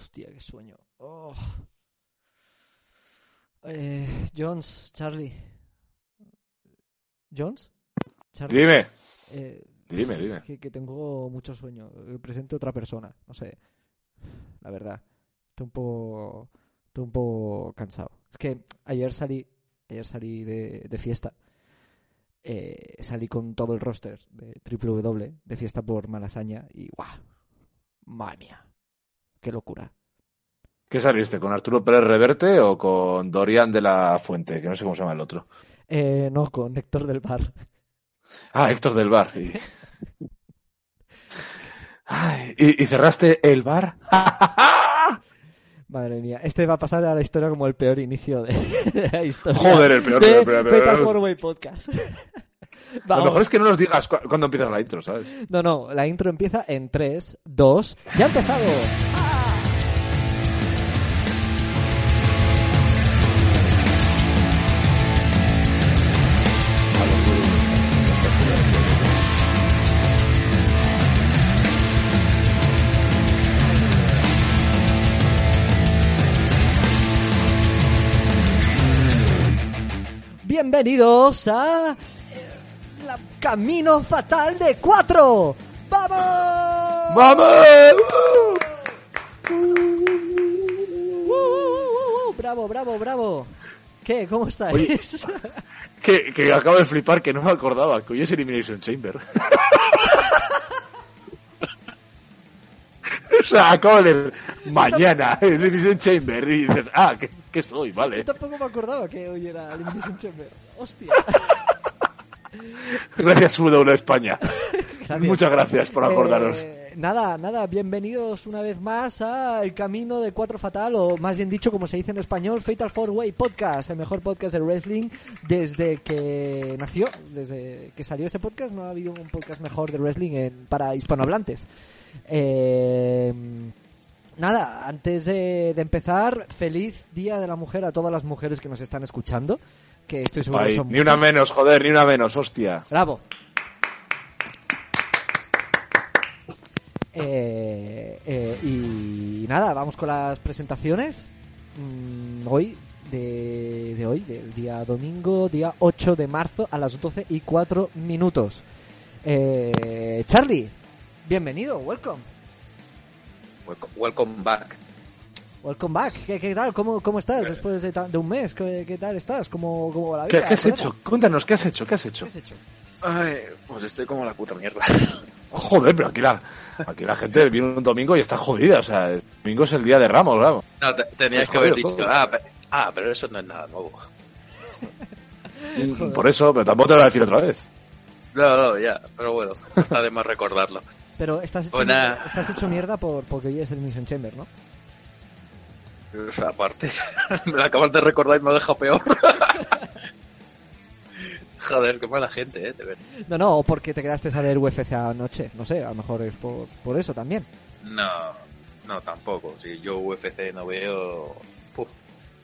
Hostia, qué sueño. Oh. Eh, Jones, Charlie. ¿Jones? Charlie. Dime, Eh, dime, dime. que, que tengo mucho sueño. Que presente otra persona. No sé. La verdad. Estoy un poco. Estoy un poco cansado. Es que ayer salí. Ayer salí de, de fiesta. Eh, salí con todo el roster de Triple W de fiesta por Malasaña. Y ¡guau! Madre mía. Qué locura. ¿Qué saliste? ¿Con Arturo Pérez Reverte o con Dorian de la Fuente? Que no sé cómo se llama el otro. Eh, no, con Héctor del Bar. Ah, Héctor del bar. Y... Ay, ¿y, y cerraste el bar? Madre mía, este va a pasar a la historia como el peor inicio de, de la historia. Joder, el peor, de peor, peor, Podcast. Lo mejor es que no nos digas cu- cuándo empieza la intro, ¿sabes? No, no, la intro empieza en 3, 2, ¡ya ha empezado! Bienvenidos a la Camino Fatal de 4. ¡Vamos! ¡Vamos! Uh, bravo, bravo, bravo. ¿Qué? ¿Cómo estáis? Oye. Que, que acabo de flipar, que no me acordaba, que hoy es Elimination Chamber. de leer mañana Elimination Chamber y dices, ah, ¿qué, qué soy? Vale. Yo tampoco me acordaba que hoy era Elimination Chamber. Hostia. Gracias, W España. Gracias. Muchas gracias por acordaros. Eh, nada, nada, bienvenidos una vez más a El Camino de Cuatro Fatal, o más bien dicho, como se dice en español, Fatal Four Way Podcast, el mejor podcast de wrestling desde que nació, desde que salió este podcast, no ha habido un podcast mejor de wrestling en- para hispanohablantes. Eh, nada, antes de, de empezar, feliz Día de la Mujer a todas las mujeres que nos están escuchando, que estoy seguro que son ni una menos, joder, ni una menos, hostia. Bravo. Eh, eh, y nada, vamos con las presentaciones. Mm, hoy, de, de hoy, del día domingo, día 8 de marzo, a las 12 y 4 minutos. Eh, Charlie, bienvenido, welcome. Welcome, welcome back. Welcome back. ¿Qué, qué tal? ¿Cómo, cómo estás después de, de un mes? ¿Qué, qué tal estás? ¿Cómo, cómo la ¿Qué, vida? qué has hecho? Cuéntanos, ¿qué has hecho? ¿Qué has hecho? ¿Qué has hecho? Ay, pues estoy como la puta mierda. Joder, pero aquí la, aquí la gente viene un domingo y está jodida. O sea, el domingo es el día de Ramos, vamos. No, te- tenías Pues que haber dicho, ah, ah, pero eso no es nada nuevo. Por eso, pero tampoco te lo voy a decir otra vez. No, no, ya, pero bueno, está de más recordarlo. Pero estás hecho, mierda, estás hecho mierda por, porque hoy es el Mission Chamber, ¿no? Uf, Aparte, me lo acabas de recordar y me deja peor. Joder, qué mala gente, eh, ver. No, no, o porque te quedaste a ver UFC anoche. No sé, a lo mejor es por, por eso también. No, no, tampoco. Si yo UFC no veo. Puf,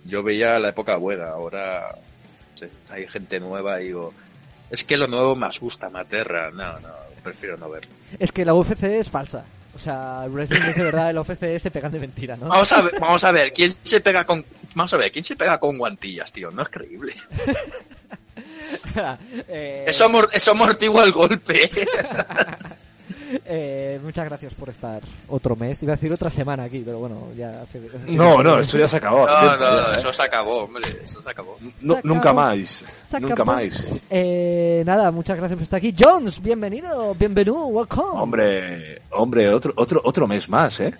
yo veía la época buena, ahora hay gente nueva y digo. Es que lo nuevo me asusta, me aterra. No, no, prefiero no verlo. Es que la UFC es falsa. O sea, el wrestling es de verdad, el UFC se pegan de mentira, ¿no? Vamos a ver, vamos a ver, ¿quién se pega con. Vamos a ver, ¿quién se pega con guantillas, tío? No es creíble. Eh, Eso, amor- eso amortigua el golpe. eh, muchas gracias por estar otro mes. Iba a decir otra semana aquí, pero bueno, ya hace... No, no, esto ya se acabó. No, Tiempo no, ya, ¿eh? eso se acabó, hombre, eso se acabó. No- Se nunca más. Nunca más. Eh, nada, muchas gracias por estar aquí. Jones, bienvenido, bienvenido, welcome. Hombre, hombre, otro, otro, otro mes más, ¿eh?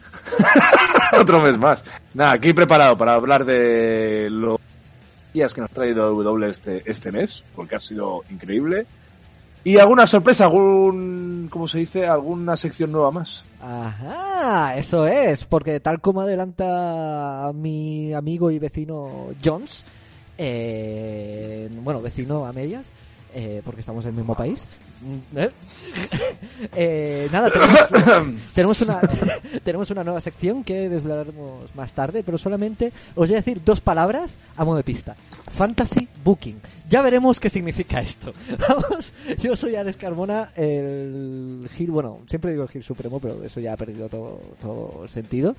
otro mes más. Nada, aquí preparado para hablar de los días que nos ha traído W este, este mes, porque ha sido increíble. Y alguna sorpresa, algún, ¿cómo se dice? Alguna sección nueva más. Ajá, eso es, porque tal como adelanta mi amigo y vecino Jones, eh, bueno, vecino a medias, eh, porque estamos en el mismo país. ¿Eh? Eh, nada, tenemos, tenemos una tenemos una nueva sección que desvelaremos más tarde, pero solamente os voy a decir dos palabras a modo de pista. Fantasy Booking. Ya veremos qué significa esto. Vamos, yo soy Alex Carmona, el Gil, bueno, siempre digo el Gil Supremo, pero eso ya ha perdido todo, todo el sentido.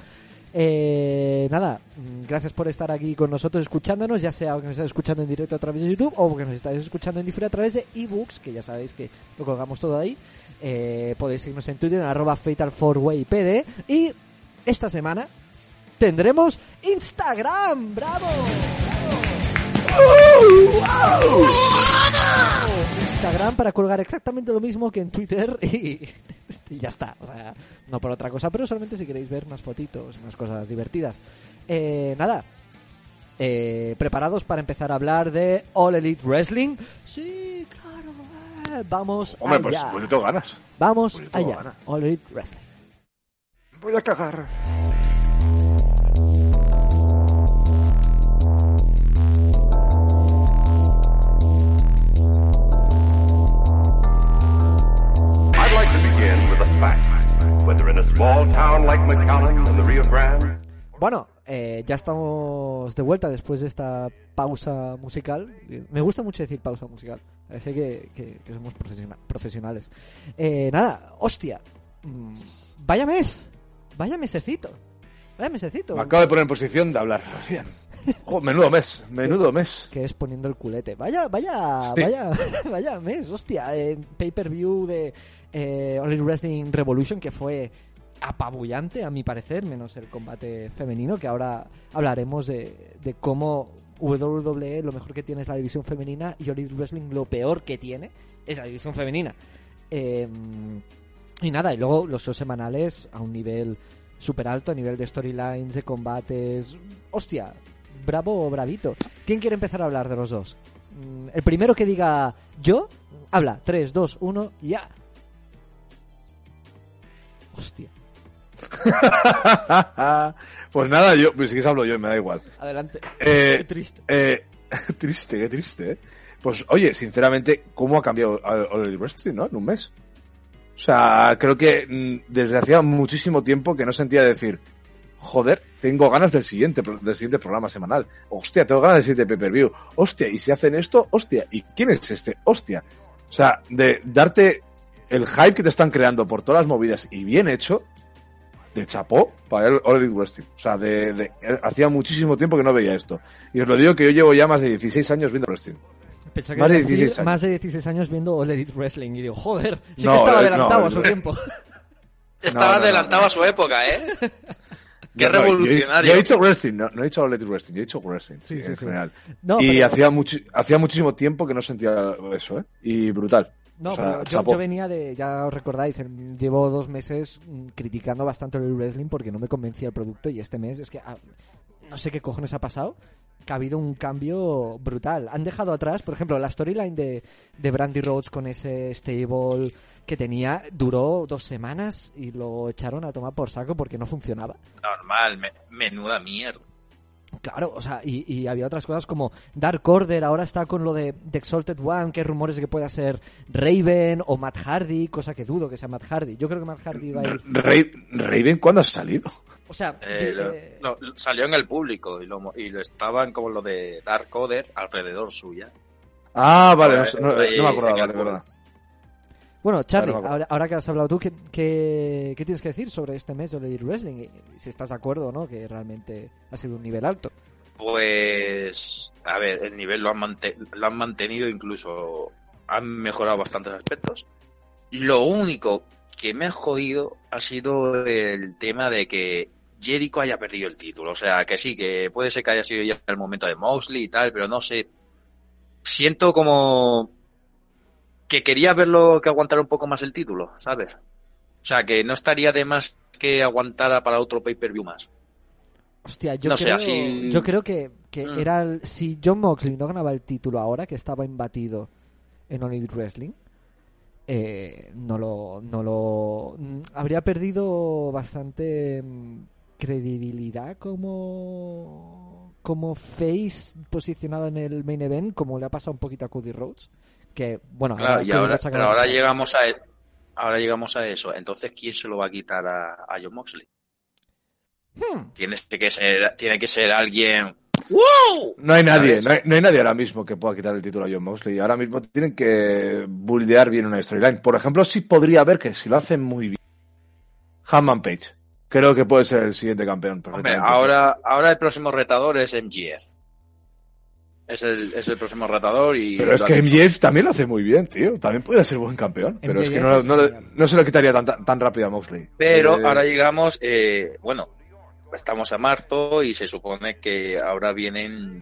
Eh, nada, gracias por estar aquí con nosotros escuchándonos, ya sea que nos estáis escuchando en directo a través de YouTube o que nos estáis escuchando en diferido a través de ebooks, que ya sabéis que lo colgamos todo ahí. Eh, podéis seguirnos en Twitter en arroba fatal4waypd y esta semana tendremos Instagram. ¡Bravo! Instagram para colgar exactamente lo mismo que en Twitter y, y ya está. O sea, no por otra cosa, pero solamente si queréis ver más fotitos, más cosas divertidas. Eh, nada. Eh, ¿Preparados para empezar a hablar de All Elite Wrestling? Sí, claro. eh, Vamos Hombre, pues, allá. pues yo tengo ganas. Vamos pues yo tengo allá. ganas. All Elite Wrestling. Voy a cagar. Bueno, eh, ya estamos de vuelta después de esta pausa musical. Me gusta mucho decir pausa musical. Parece que, que- que somos profesiona- profesionales. Eh, nada, hostia. Mm, Vaya mes. Vaya mesecito. Vaya mesecito. Me acabo de poner en posición de hablar. Bien. Jo, menudo mes, menudo mes. Que es poniendo el culete. Vaya, vaya, Sí. vaya, vaya mes, hostia. En pay-per-view de eh, Only Wrestling Revolution, que fue apabullante, a mi parecer, menos el combate femenino, que ahora hablaremos de, de cómo WWE lo mejor que tiene es la división femenina y All Wrestling lo peor que tiene es la división femenina. Eh, y nada, y luego los shows semanales a un nivel súper alto, a nivel de storylines, de combates. Hostia, bravo o bravito. ¿Quién quiere empezar a hablar de los dos? Mm, El primero que diga yo, habla. 3, 2, 1, ya. Hostia. pues nada, yo, pues si quieres hablo yo, me da igual. Adelante. Eh, Qué triste. Eh, triste, qué triste, ¿eh? Pues oye, sinceramente, ¿cómo ha cambiado All Wrestling, no? En un mes. O sea, creo que mm, desde hacía muchísimo tiempo que no sentía decir, joder, tengo ganas del siguiente, del siguiente programa semanal. Hostia, tengo ganas del siguiente pay-per-view. Hostia, y si hacen esto, hostia, ¿y quién es este? Hostia. O sea, de darte el hype que te están creando por todas las movidas y bien hecho, de chapó para el All Elite Wrestling. O sea, de, de- hacía muchísimo tiempo que no veía esto. Y os lo digo que yo llevo ya más de 16 años viendo wrestling. Que más de iba a decir 16 años. más de 16 años viendo All Elite Wrestling y digo, joder, sí No, que estaba eh, adelantado no, a su eh, tiempo. Estaba no, no, adelantado no. a su época, ¿eh? Qué yo revolucionario. Yo he dicho wrestling, no, no he dicho All Elite Wrestling, yo he dicho wrestling Sí, sí, en sí. general. No, y pero- hacía, muchi- hacía muchísimo tiempo que no sentía eso, ¿eh? Y brutal. No, O sea, pero yo, yo venía de, ya os recordáis, llevo dos meses mm, criticando bastante el wrestling porque no me convencía el producto y este mes es que ah, no sé qué cojones ha pasado, que ha habido un cambio brutal. Han dejado atrás, por ejemplo, la storyline de, de Brandy Rhodes con ese stable que tenía, duró dos semanas y lo echaron a tomar por saco porque no funcionaba. Normal, me- menuda mierda. Claro, o sea, y, y había otras cosas como Dark Order, ahora está con lo de The Exalted One, que hay rumores de que pueda ser Raven o Matt Hardy, cosa que dudo que sea Matt Hardy. Yo creo que Matt Hardy va a ir... Ra- Raven, ¿cuándo ha salido? O sea, Eh, lo- eh, no, salió en el público y lo, mo- y lo estaban como lo de Dark Order alrededor suya. Ah, vale, no, Eh, no- no ahí me acordaba, en el vale, verdad. Bueno, Charlie, Ahora ahora, ahora que has hablado tú, ¿qué, qué, qué tienes que decir sobre este mes de Elite Wrestling? Si estás de acuerdo o no, que realmente ha sido un nivel alto. Pues, a ver, el nivel lo han, mante- lo han mantenido, incluso han mejorado bastantes aspectos. Lo único que me ha jodido ha sido el tema de que Jericho haya perdido el título. O sea, que sí, que puede ser que haya sido ya el momento de Moxley y tal, pero no sé. Siento como que quería verlo que aguantara un poco más el título, ¿sabes? O sea, que no estaría de más que aguantara para otro pay-per-view más. Hostia, yo, No sé, creo, así- yo creo que, que Mm. era el- si John Moxley no ganaba el título ahora, que estaba imbatido en All Elite Wrestling, eh, no lo, no lo mm, habría perdido bastante mm, credibilidad como como face posicionado en el main event, como le ha pasado un poquito a Cody Rhodes, que bueno, Claro, y ahora, Rhodes ha pero ahora llegamos a e- ahora llegamos a eso. Entonces, ¿quién se lo va a quitar a, a John Moxley? Hmm. Tiene que ser, tiene que ser alguien. ¡Wow! No hay nadie, no hay, no hay nadie ahora mismo que pueda quitar el título a John Moxley. Ahora mismo tienen que buldear bien una storyline. Por ejemplo, sí podría haber que si lo hacen muy bien, Hanman Page. Creo que puede ser el siguiente campeón. Hombre, ahora, ahora el próximo retador es MGF. Es el, es el próximo retador y... Pero es que. MJF también lo hace muy bien, tío. También podría ser buen campeón. Pero es que no, no, no se lo quitaría tan, tan, tan rápido a Moxley. Pero Eh, ahora llegamos, eh, bueno, estamos a marzo y se supone que ahora vienen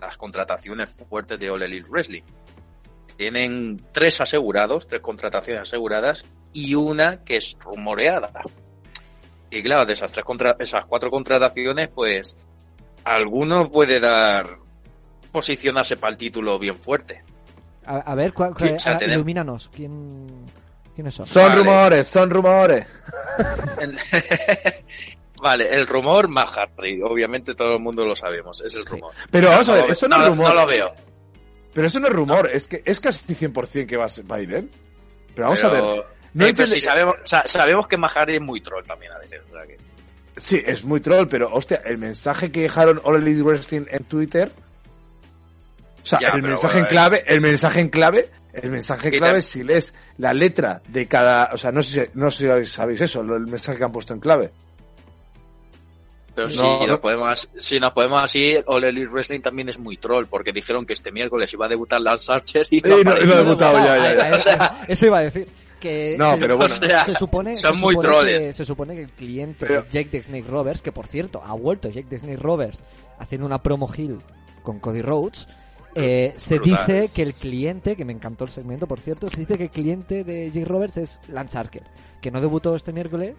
las contrataciones fuertes de All Elite Wrestling. Tienen tres asegurados, tres contrataciones aseguradas y una que es rumoreada. Y claro, de esas tres contra esas cuatro contrataciones, pues alguno puede dar posicionarse para el título bien fuerte. A, a ver, cuál- o sea, ilumínanos. ¿Quién, ¿Quiénes son? Son Vale. rumores, son rumores. vale, el rumor Matt Hardy, obviamente todo el mundo lo sabemos, es el Sí. rumor. Pero vamos a ver, eso no, no es rumor. no lo veo. Pero eso no es rumor, es que es casi 100% que va a, ser- va a ir él. Pero vamos a ver. Eh, pero sabemos, sa- sabemos que Matt Hardy es muy troll también a veces. o sea que- Sí, es muy troll, pero hostia, el mensaje que dejaron All Elite Wrestling en Twitter. O sea, Ya, el mensaje bueno, en clave, el mensaje en clave, el mensaje en clave, si lees la letra de cada, o sea, no sé, si- no sé si sabéis eso, lo- el mensaje que han puesto en clave. Pero No, si, no. Nos podemos, si nos podemos así, All Elite Wrestling también es muy troll, porque dijeron que este miércoles iba a debutar Lance Archer y Eh, no- ha debutado, ya, ya, ya. Ah, ah, Eso iba a decir. Que No, se, pero bueno. se- O sea, se supone, son se muy supone troles. que, se supone que el cliente Pero- Jake the Snake Roberts, que por cierto ha vuelto Jake the Snake Roberts haciendo una promo heel con Cody Rhodes, eh, se Brutal. dice que el cliente, que me encantó el segmento por cierto, se dice que el cliente de Jake Roberts es Lance Archer, que no debutó este miércoles,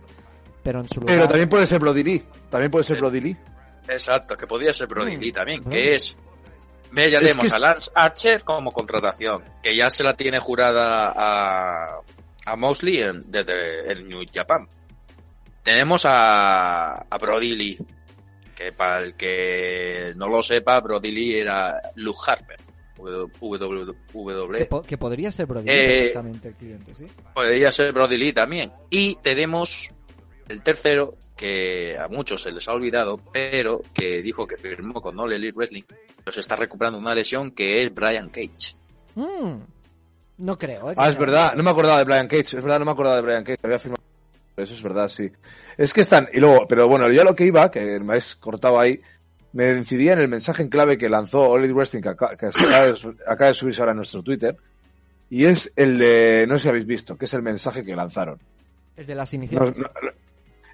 pero en su lugar... Pero también puede ser Brody Lee. También puede ser Sí. Brody Lee. Exacto, que podría ser Brody Mm, Lee también, que es... Me llamemos Es que a Lance Archer como contratación, que ya se la tiene jurada a, a Mosley en, desde el New Japan. Tenemos a, a Brody Lee, que para el que no lo sepa, Brody Lee era Luke Harper, WWE. Que, po- que podría ser Brody Eh, perfectamente el cliente, ¿sí? Podría ser Brody Lee también. Y tenemos el tercero, que a muchos se les ha olvidado, pero que dijo que firmó con All Elite Wrestling, pero se está recuperando una lesión que es Brian Cage. Mm, no creo, ¿eh? Ah, es verdad, no me acordaba de Brian Cage, es verdad, no me acordaba de Brian Cage, había firmado. Eso es verdad, sí. Es que están, y luego, pero bueno, ya lo que iba, que me habéis cortado ahí, me decidía en el mensaje en clave que lanzó All Elite Wrestling, que, acaba, de, subirse ahora en nuestro Twitter, y es el de, no sé si habéis visto, que es el mensaje que lanzaron. El de las No, iniciales. no,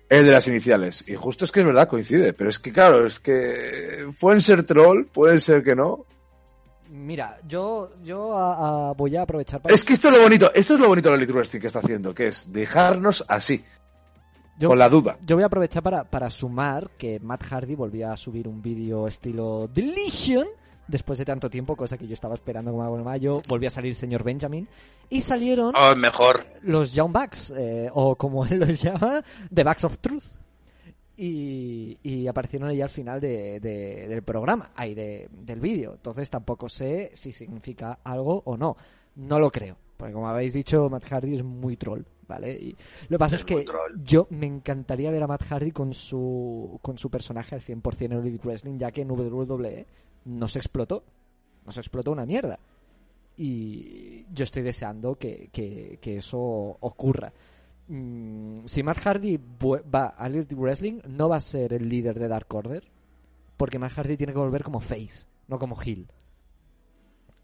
el de las iniciales. Y justo es que es verdad, coincide, pero es que claro, es que pueden ser troll, pueden ser que no. Mira, yo, yo a- a- voy a aprovechar para... Es que esto es lo bonito, esto es lo bonito de Elite Wrestling que está haciendo, que es dejarnos así, yo, con la duda. yo voy a aprovechar para, para sumar que Matt Hardy volvió a subir un vídeo estilo Deletion después de tanto tiempo, cosa que yo estaba esperando como agua en mayo. Volvió a salir el señor Benjamin y salieron Oh, mejor. los Young Bucks, eh, o como él los llama, The Bucks of Truth. Y, y aparecieron ahí al final de, de- del programa, ahí de, del vídeo. Entonces tampoco sé si significa algo o no. No lo creo, porque como habéis dicho, Matt Hardy es muy troll, ¿vale? Y lo que pasa es, que yo me encantaría ver a Matt Hardy con su, con su personaje al 100% en Elite Wrestling, ya que en WWE no se explotó. No se explotó una mierda y yo estoy deseando que, que- que eso ocurra. Mm, si Matt Hardy va a Elite Wrestling, no va a ser el líder de Dark Order, porque Matt Hardy tiene que volver como face, no como heel.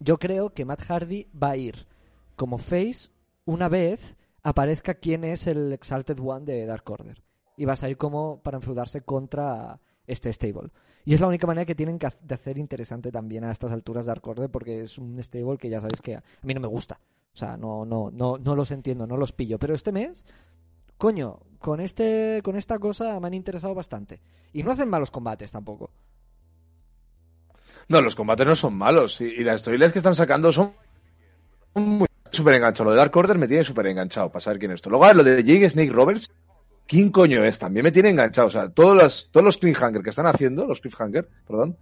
Yo creo que Matt Hardy va a ir como face una vez aparezca quién es el Exalted One de Dark Order. Y va a salir como para enfrentarse contra este stable. Y es la única manera que tienen que de hacer interesante también a estas alturas Dark Order porque es un stable que ya sabéis que a mí no me gusta. O sea, no, no, no, no los entiendo, no los pillo. Pero este mes, coño, con este, con esta cosa me han interesado bastante. Y no hacen malos combates tampoco. No, los combates no son malos. Y, las storylines que están sacando son muy súper enganchados. Lo de Dark Order me tiene súper enganchado para saber quién es esto. Luego, lo de Jake Snake Roberts, ¿quién coño es? También me tiene enganchado. O sea, todos los, todos los cliffhanger que están haciendo, los cliffhanger, perdón,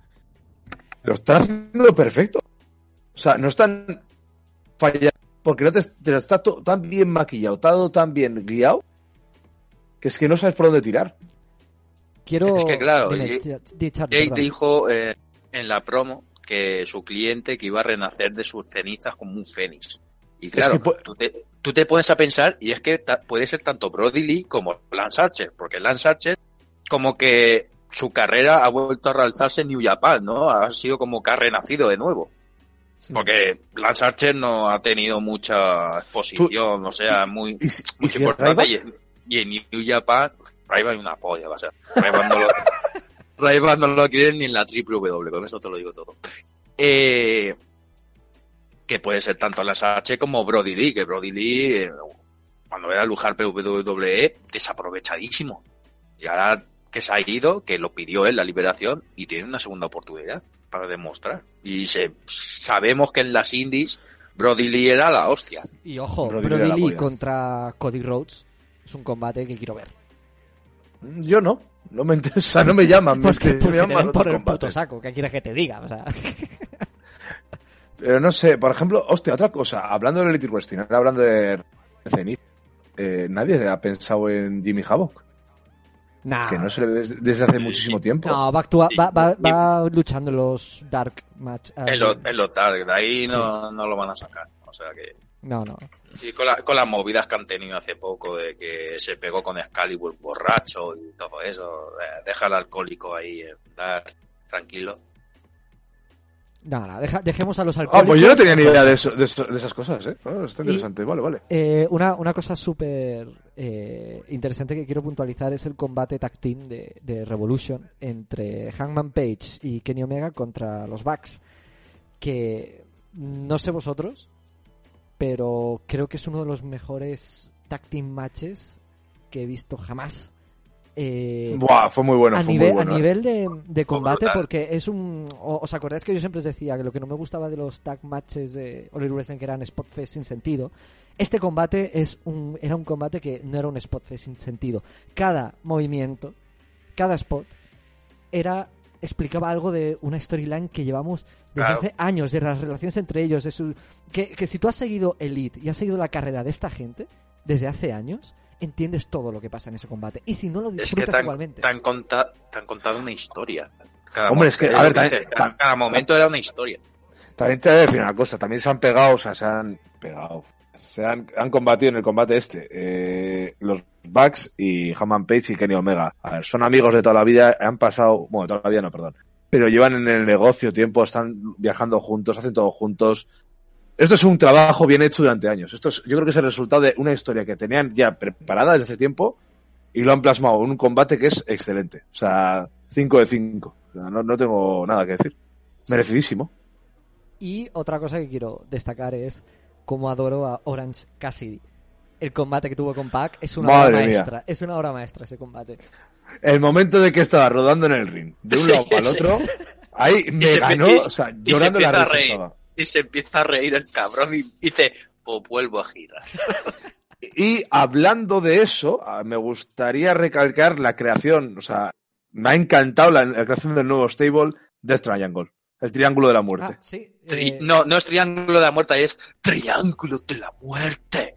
lo están haciendo perfecto. O sea, no están fallando porque no te, te está to- tan bien maquillado, todo tan bien guiado, que es que no sabes por dónde tirar. Quiero... Es que, claro, dijo eh, en la promo que su cliente que iba a renacer de sus cenizas como un fénix. Y claro, que pu- tú, te, tú te pones a pensar, y es que ta- puede ser tanto Brody Lee como Lance Archer, porque Lance Archer, como que su carrera ha vuelto a realzarse en New Japan, ¿no? Ha sido como que ha renacido de nuevo. Porque Lance Archer no ha tenido mucha exposición, o sea, muy, ¿Y si, y muy importante. Y, en- New Japan, Rayban es una polla, va a ser. Rayban no lo, no lo quieren ni en la W, con eso te lo digo todo. Eh, que puede ser tanto Lance Archer como Brody Lee, que Brody Lee, eh, cuando era lujar WWE, desaprovechadísimo. Y ahora que se ha ido, que lo pidió él la liberación y tiene una segunda oportunidad para demostrar. Y se, sabemos que en las indies Brody Lee era la hostia. Y ojo, Brody Lee contra Cody Rhodes es un combate que quiero ver. Yo no. No me interesa, no me llaman. Pues que, me, pues me que te llaman den otros por el puto saco, ¿qué quieres que te diga? O sea, Pero no sé, por ejemplo, hostia, otra cosa. Hablando de Elite Wrestling, ahora hablando de Zenith, eh, nadie ha pensado en Jimmy Havoc, nah. que no se le ve des- desde hace muchísimo tiempo. No, va, actua- va, va, va luchando en los Dark Match. ah, En los en lo target, de ahí no, no lo van a sacar. O sea que. No, no. Y con, la- con las movidas que han tenido hace poco de que se pegó con Excalibur borracho y todo eso, eh, deja al alcohólico ahí, eh, dar tranquilo. No, no, deja- dejemos a los Ah, alcohólicos. pues yo no tenía ni idea de, eso, de, eso- de esas cosas, ¿eh? Ah, está Y- interesante, vale, vale. Eh, una, una cosa súper eh, interesante que quiero puntualizar es el combate tag team de, de Revolution entre Hangman Page y Kenny Omega contra los Bucks. Que no sé vosotros, pero creo que es uno de los mejores tag team matches que he visto jamás. Eh, Buah, fue muy bueno, a fue nivel, muy bueno. a ¿eh? nivel de, de combate, porque es un. ¿Os acordáis que yo siempre os decía que lo que no me gustaba de los tag matches de Elite Wrestling que eran spot fest sin sentido? Este combate es un, era un combate que no era un spot fest sin sentido. Cada movimiento, cada spot, era explicaba algo de una storyline que llevamos desde Claro. hace años, de las relaciones entre ellos. de su- que, que si tú has seguido Elite y has seguido la carrera de esta gente desde hace años, entiendes todo lo que pasa en ese combate. Y si no lo Es que disfrutas te han, igualmente. te han conta- te han contado una historia. Cada Hombre, es que, momento- a ver, lo que también- cada, cada momento era una historia. También te voy a decir una cosa, también se han pegado, o sea, se han pegado, se han, han combatido en el combate este, eh, los Bucks y Hammond Page y Kenny Omega. A ver, son amigos de toda la vida, han pasado, bueno, de toda la vida no, perdón, pero llevan en el negocio tiempo, están viajando juntos, hacen todo juntos. Esto es un trabajo bien hecho durante años. Esto es, yo creo que es el resultado de una historia que tenían ya preparada desde hace tiempo y lo han plasmado en un combate que es excelente. O sea, 5 de 5. no, no tengo nada que decir. Merecidísimo. Y otra cosa que quiero destacar es cómo adoro a Orange Cassidy. El combate que tuvo con Pac es una Madre obra mía. maestra. Es una obra maestra ese combate. El momento de que estaba rodando en el ring, de un Sí, lado sí. otro, ahí me ganó, o sea, se llorando la risa reír. estaba. Y se empieza a reír el cabrón y dice, pues vuelvo a girar. Y hablando de eso, ah, me gustaría recalcar la creación, o sea, me ha encantado la, la creación del nuevo stable Death Triangle, el triángulo de la muerte. Ah, sí. Tri- eh, no, no es triángulo de la muerte, es triángulo de la muerte.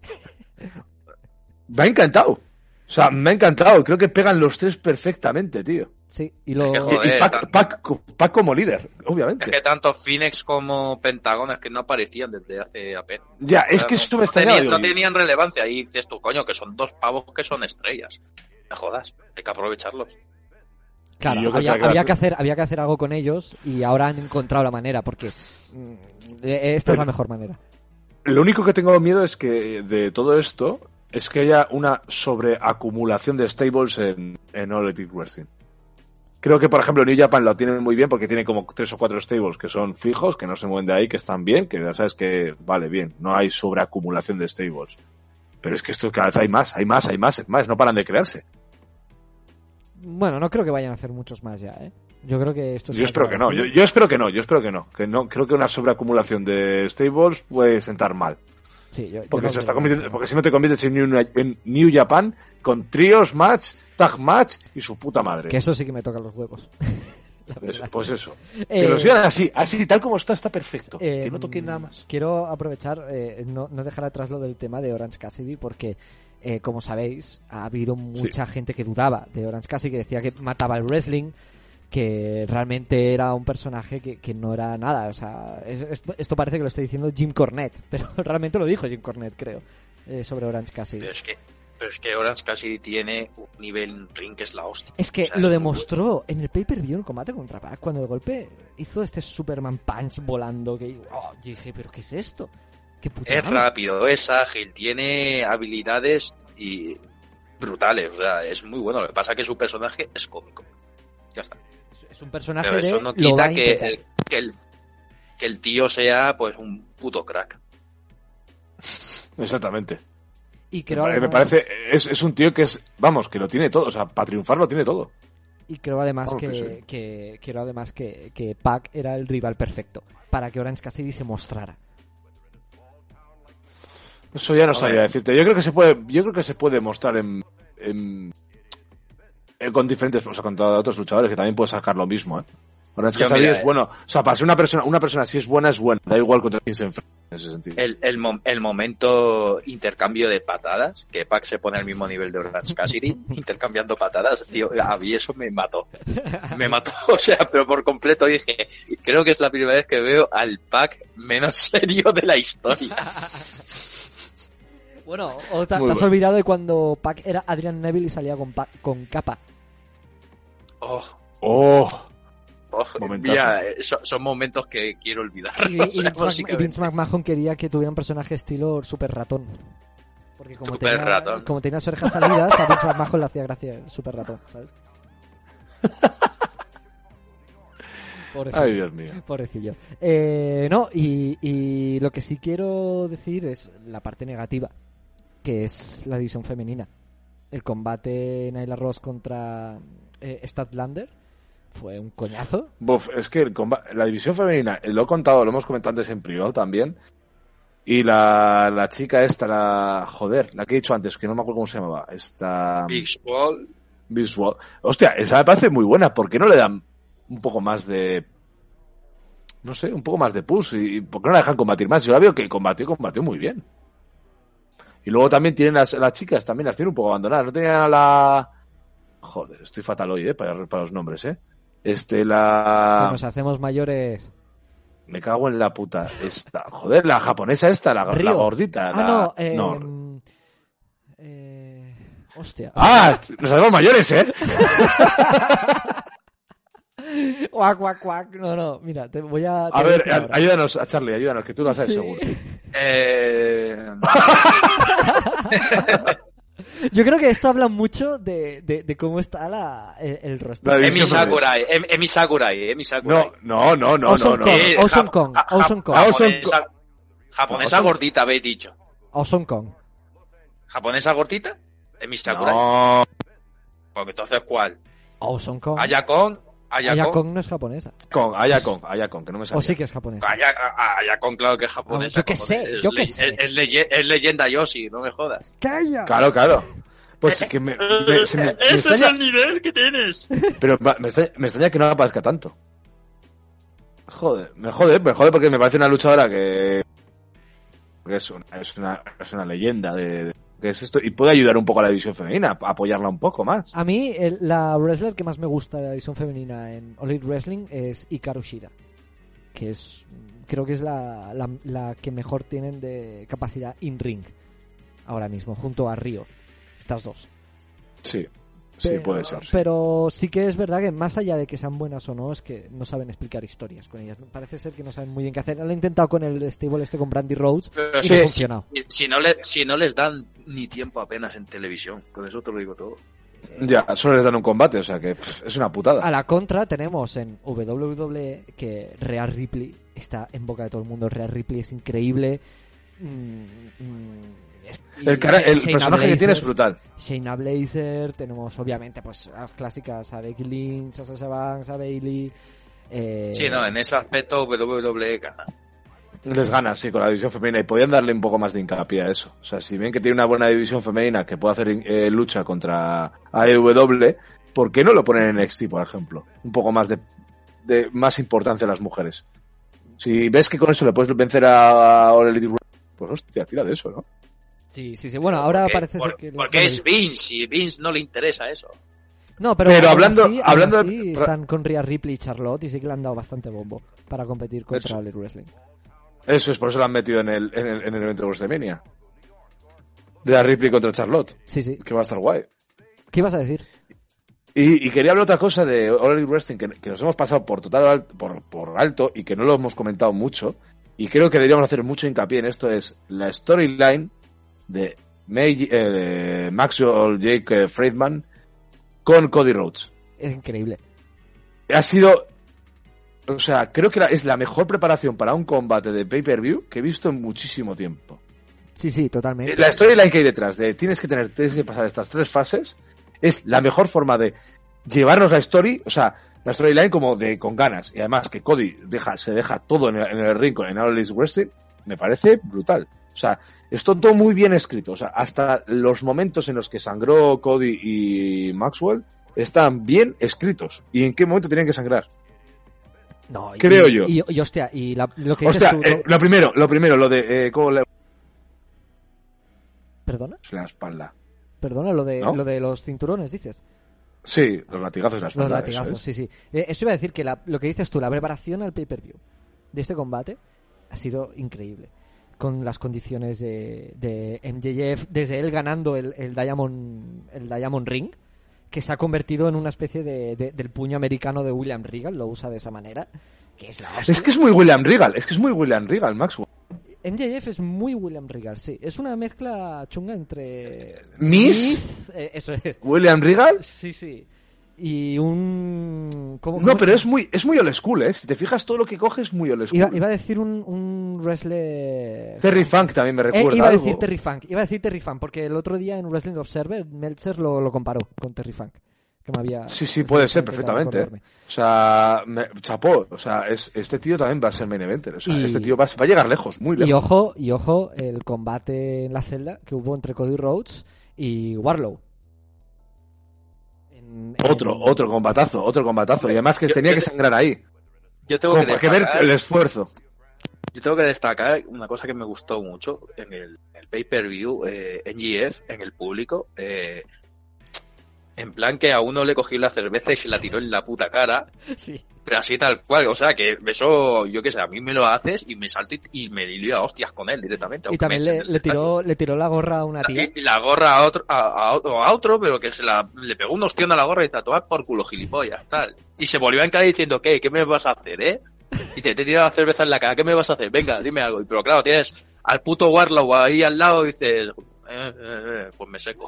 Me ha encantado. O sea, me ha encantado. Creo que pegan los tres perfectamente, tío. Sí, y lo... Es que, Y, joder, y Pac, Pac- Pac como líder, Es obviamente. que tanto Phoenix como Pentagón es que no aparecían desde hace apenas. Ya, es que no- esto me no, extrañaba. tenían, no relevancia. Y dices tú, coño, que son dos pavos que son estrellas. Me jodas, hay que aprovecharlos. Claro, había, que había que hacer, había que hacer algo con ellos y ahora han encontrado la manera porque mm, eh, esta es la mejor manera. Lo único que tengo miedo es que de todo esto es que haya una sobreacumulación de stables en, en All Elite Wrestling. Creo que, por ejemplo, New Japan lo tiene muy bien porque tiene como tres o cuatro stables que son fijos, que no se mueven de ahí, que están bien, que ya sabes que, vale, bien, no hay sobreacumulación de stables. Pero es que esto cada vez hay más, hay más, hay más, hay más, no paran de crearse. Bueno, no creo que vayan a hacer muchos más ya, ¿eh? Yo creo que esto Yo espero que no, yo espero que no, yo espero que no, que no, creo que una sobreacumulación de stables puede sentar mal. Sí, yo- yo Porque, no se está convirtiendo- porque si no te conviertes en New, en New Japan con tríos, match, tag match y su puta madre. Que eso sí que me toca los huevos. Eso, verdad. pues eso. Eh, que lo sigan así, así, tal como está, está perfecto. Eh, que no toquen nada más. Quiero aprovechar, eh, no, no dejar atrás lo del tema de Orange Cassidy, porque, eh, como sabéis, ha habido mucha gente que dudaba de Orange Cassidy, que decía que mataba el wrestling, que realmente era un personaje que, que no era nada. O sea, es- es- esto parece que lo está diciendo Jim Cornette, pero realmente lo dijo Jim Cornette, creo, eh, sobre Orange Cassidy. Pero es que, pero es que Orange casi tiene un nivel ring que es la hostia. Es que O sea, lo demostró en el pay-per-view en combate contra Pac, cuando de golpe hizo este Superman Punch volando, que oh, dije, pero ¿qué es esto? ¿Qué puta Es madre?". rápido, es ágil, tiene habilidades y brutales. O sea, es muy bueno. Lo que pasa es que su personaje es cómico. Ya está. Es un personaje Pero de eso no quita que, el- que el, que el tío sea pues un puto crack. Exactamente. Y Me, creo, me además, parece, es, es un tío que es, vamos, que lo tiene todo, o sea, para triunfar lo tiene todo. y creo además Vamos, que, que sí. que- creo además que, que Pac era el rival perfecto para que Orange Cassidy se mostrara. Eso ya no sabía decirte. Yo creo que se puede, yo creo que se puede mostrar en, en- en- con diferentes, o sea, con todos otros luchadores que también puede sacar lo mismo, ¿eh? Orange Yo, Cassidy mira, es eh. bueno, o sea, para ser una persona, una persona si es buena es buena, da igual contra quién se enfrenta en ese sentido. El, el, mom- el momento intercambio de patadas, que Pac se pone al mismo nivel de Orange Cassidy, intercambiando patadas, tío, a mí eso me mató. Me mató, o sea, pero por completo dije, creo que es la primera vez que veo al Pac menos serio de la historia. Bueno, o te, has bueno. olvidado de cuando Pac era Adrian Neville y salía con, con capa. Oh, Oh, oh, mira, eh, son, son momentos que quiero olvidar. Y, o sea, y. Vince McMahon quería que tuviera un personaje estilo super ratón. Porque como, Super tenía, ratón. como tenía las orejas salidas, a Vince McMahon le hacía gracia el super ratón, ¿sabes? Pobrecillo. ay Dios mío. Pobrecillo. Eh, no, y, y lo que sí quiero decir es la parte negativa, que es la división femenina. El combate Nyla Ross contra eh, Statlander fue un coñazo. Buf, es que el comba- la división femenina, eh, lo he contado, lo hemos comentado antes en privado también. Y la, la chica esta, la. Joder, la que he dicho antes, que no me acuerdo cómo se llamaba. Esta. Big Swall, Visual. Hostia, esa me parece muy buena. ¿Por qué no le dan un poco más de. No sé, un poco más de push? ¿Y y por qué no la dejan combatir más? Yo la veo que combatió, combatió muy bien. Y luego también tienen las, las chicas, también las tienen un poco abandonadas. No tenían a la. Joder, estoy fatal hoy, ¿eh? Para, para los nombres, ¿eh? Este, la. nos hacemos mayores. Me cago en la puta. Esta. Joder, la japonesa esta, la, gordita. Ah, la- no, eh, no. eh, hostia. ¡Ah! Nos hacemos mayores, ¿eh? Cuac, cuac, cuac. No, no, mira, te voy a. te A voy ver, a- ayúdanos, a Charlie, ayúdanos, que tú lo sabes Sí. seguro. eh, Yo creo que esto habla mucho de, de, de cómo está la, el, el rostro. La Emi. Sakurai, Em- Emi Sakurai, Emi Sakurai. No, no, no, no, no, Awesome no. Kong. Eh, Awesome Kong, Awesome Kong. Japonesa, japonesa Awesome- gordita, habéis dicho. Awesome Kong. ¿Japonesa gordita? Emi Sakurai. No, Porque entonces, ¿cuál? Awesome Kong. Ayakon, Ayakon. No es japonesa. con, Ayakon, Ayakon, que no me sale. O sí que es japonesa. Ayakon, claro que es japonesa. Ah, yo qué sé, Es yo qué sé. Es, es es leyenda Yoshi, no me jodas. ¡Calla! Claro, claro. Pues que me, me- se me- me Ese es extraña, el nivel que tienes. pero me extraña, me extraña que no aparezca tanto. Joder, me jode, me jode porque me parece una luchadora que, que es, una, es, una, es una leyenda de, de que es esto y puede ayudar un poco a la división femenina, a apoyarla un poco más. A mí, el- la wrestler que más me gusta de la división femenina en All Elite Wrestling es Hikaru Shida. Que es, creo que es la, la, la que mejor tienen de capacidad in-ring. Ahora mismo, junto a Río. Estas dos. Sí, sí, Pero- puede ser. sí. Pero sí que es verdad que más allá de que sean buenas o no, es que no saben explicar historias con ellas. Parece ser que no saben muy bien qué hacer. Lo he intentado con el stable este con Brandy Rhodes Pero y si, no ha si- funcionado. si no le- si no les dan ni tiempo apenas en televisión, con eso te lo digo todo. Ya, solo les dan un combate, o sea que pff, es una putada. A la contra tenemos en WWE que Rhea Ripley está en boca de todo el mundo. Rhea Ripley es increíble. Mm, mm, El, cara- el Shayna personaje que tiene es brutal. Shayna Blazer, tenemos obviamente pues las clásicas a Becky Lynch, a Sasha Banks, a Bailey. Eh, Sí, no, en ese aspecto WWE gana. Les gana, sí, con la división femenina. Y podían darle un poco más de hincapié a eso. O sea, si bien que tiene una buena división femenina que puede hacer eh, lucha contra AEW, ¿por qué no lo ponen en NXT, por ejemplo? Un poco más de, de más importancia a las mujeres. Si ves que con eso le puedes vencer a All Elite pues hostia, tira de eso, ¿no? Sí, sí, sí. Bueno, ahora Porque- parece por- ser que... Porque es Vince y Vince no le interesa eso. No, pero, Pero hablando- así- hablando de- así están con Rhea Ripley y Charlotte y sí que le han dado bastante bombo para competir contra Eso. Elite Wrestling. Eso es, por eso lo han metido en el, en el, en el evento de WrestleMania. De la Ripley contra Charlotte, Sí, sí. que va a estar guay. ¿Qué ibas a decir? Y, y quería hablar otra cosa de All Elite Wrestling que, que nos hemos pasado por total al- por, por alto y que no lo hemos comentado mucho. Y creo que deberíamos hacer mucho hincapié en esto: es la storyline de May, eh, Maxwell Jake eh, Friedman con Cody Rhodes. Es increíble. Ha sido. O sea, creo que es la mejor preparación para un combate de pay-per-view que he visto en muchísimo tiempo. Sí, sí, totalmente. La storyline que hay detrás de tienes que tener, tienes que pasar estas tres fases, es la mejor forma de llevarnos la story, o sea, la storyline como de con ganas. Y además que Cody deja, se deja todo en el, en el ring en All Wrestling, me parece brutal. O sea, es todo muy bien escrito. O sea, hasta los momentos en los que sangró Cody y Maxwell están bien escritos. ¿Y en qué momento tenían que sangrar? No, y- creo yo. Y, y, hostia, y la- lo que Hostia, dices tú... eh, lo primero, lo primero, lo de eh, cómo le ¿Perdona? la espalda. Perdona, lo de, ¿No? lo de los cinturones, dices. Sí, los latigazos de la Los espalda. eso latigazos, es. sí, sí. Eh, eso iba a decir que la- lo que dices tú, la preparación al pay-per-view de este combate ha sido increíble. Con las condiciones de, de MJF, desde él ganando el, el Diamond, el Diamond Ring, que se ha convertido en una especie de, de- del puño americano de William Regal, lo usa de esa manera, que es la. Es que es muy William Regal, es que es muy William Regal, Maxwell. MJF es muy William Regal, sí. Es una mezcla chunga entre... Miss, Smith, eh, eso es. William Regal. Sí, sí. Y un... ¿cómo- No, pero es muy, es muy old school, ¿eh? Si te fijas, todo lo que coge es muy old school. Iba, iba a decir un, un wrestler... Terry Funk también me Eh, recuerda iba a decir Terry Funk, iba a decir Terry Funk, porque el otro día en Wrestling Observer Meltzer lo, lo comparó con Terry Funk. Que me había... Sí, sí, puede ser, perfectamente. ¿eh? O sea, me, chapó. O sea, es, este tío también va a ser main eventer. O sea, Y- este tío va, va a llegar lejos, muy Y lejos. ojo, y ojo, el combate en la celda que hubo entre Cody Rhodes y Warlow. En- en- Otro, otro combatazo, otro combatazo. Y además que Yo- tenía yo que sangrar ahí. Yo tengo Como que que ver destacar, el esfuerzo. yo tengo que destacar una cosa que me gustó mucho en el, el pay-per-view eh, NGF, en el público. eh, en plan que a uno le cogió la cerveza y se la tiró en la puta cara, Sí. pero así tal cual. O sea, que eso, yo qué sé, a mí me lo haces y me salto y, y me lío a hostias con él directamente. Y también le, tiró, le tiró la gorra a una tía. Y, la gorra a otro, a, a otro, a otro, pero que se la, le pegó un ostión a la gorra y dice, "A tomar por culo, gilipollas, tal. Y se volvió a encarar diciendo, ¿qué? ¿Qué me vas a hacer, eh? Dice, te he tirado la cerveza en la cara, ¿qué me vas a hacer? Venga, dime algo. Y, Pero claro, tienes al puto Warlow ahí al lado y dices, eh, eh, eh, pues me seco.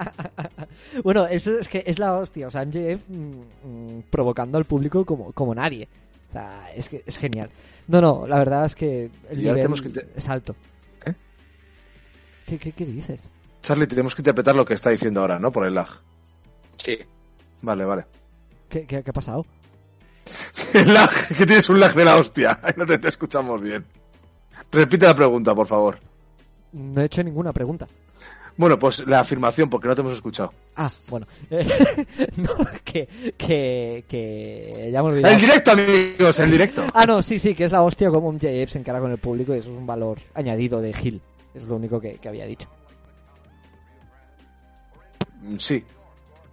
bueno, eso es que es la hostia. O sea, MJF mm, mm, provocando al público como, como nadie. O sea, es que es genial. No, no, la verdad es que el Y nivel tenemos que inte- es alto. ¿Eh? ¿Qué, qué, qué dices? Charlie, tenemos que interpretar lo que está diciendo ahora, ¿no? Por el lag. Sí. Vale, vale. ¿Qué, qué, qué ha pasado? El lag, que tienes un lag de la hostia. No te, te escuchamos bien. Repite la pregunta, por favor. No he hecho ninguna pregunta. Bueno, pues la afirmación, porque no te hemos escuchado. Ah, bueno. Eh, no, que, que, que ya me he olvidado. El directo, amigos, el directo. Ah, no, sí, sí, que es la hostia como MJF se encara con el público y eso es un valor añadido de Gil. Es lo único que, que había dicho. Mm, Sí.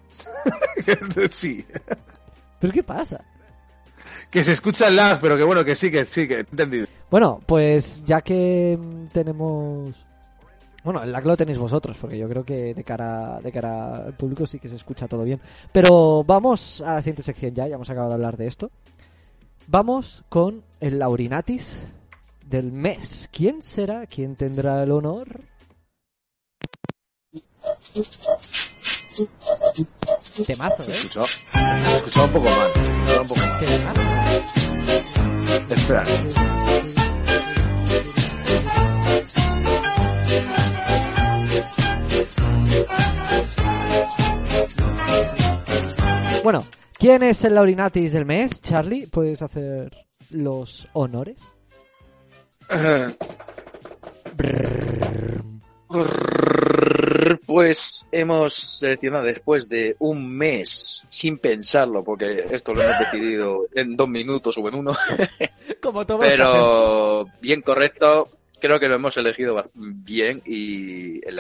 sí. ¿Pero qué pasa? Que se escucha el lag, pero que bueno, que sí, que sí, que he entendido. Bueno, pues ya que tenemos... Bueno, el lag lo tenéis vosotros, porque yo creo que de cara, de cara al público sí que se escucha todo bien. Pero vamos a la siguiente sección ya, ya hemos acabado de hablar de esto. Vamos con el Laurinatis del mes. ¿Quién será? ¿Quién tendrá el honor? Temazo, Se ¿eh? escuchó. Se escuchaba un poco más. Se escuchaba un poco más. Qué temazo. Espera. Bueno, ¿quién es el Laurinatis del mes? Charlie, ¿puedes hacer los honores? Pues hemos seleccionado después de un mes sin pensarlo, porque esto lo hemos decidido en dos minutos o en uno, Como todo pero bien correcto. Creo que lo hemos elegido bien y el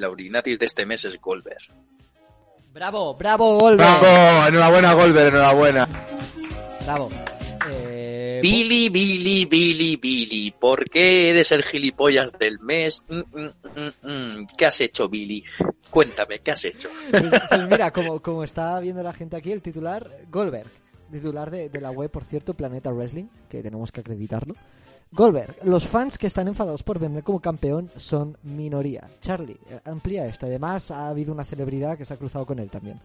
Laurinatis de este mes es Goldberg. Bravo, bravo, Goldberg. ¡Bravo! Enhorabuena, Goldberg, enhorabuena. Bravo. Eh, Billy, Billy, Billy, Billy, ¿por qué eres el gilipollas del mes? Mm, mm, mm. ¿Qué has hecho, Billy? Cuéntame, ¿qué has hecho? Pues, pues mira, como, como está viendo la gente aquí, el titular, Goldberg, titular de, de la web, por cierto, Planeta Wrestling, que tenemos que acreditarlo. Goldberg, los fans que están enfadados por verme como campeón son minoría. Charlie, amplía esto. Además, ha habido una celebridad que se ha cruzado con él también.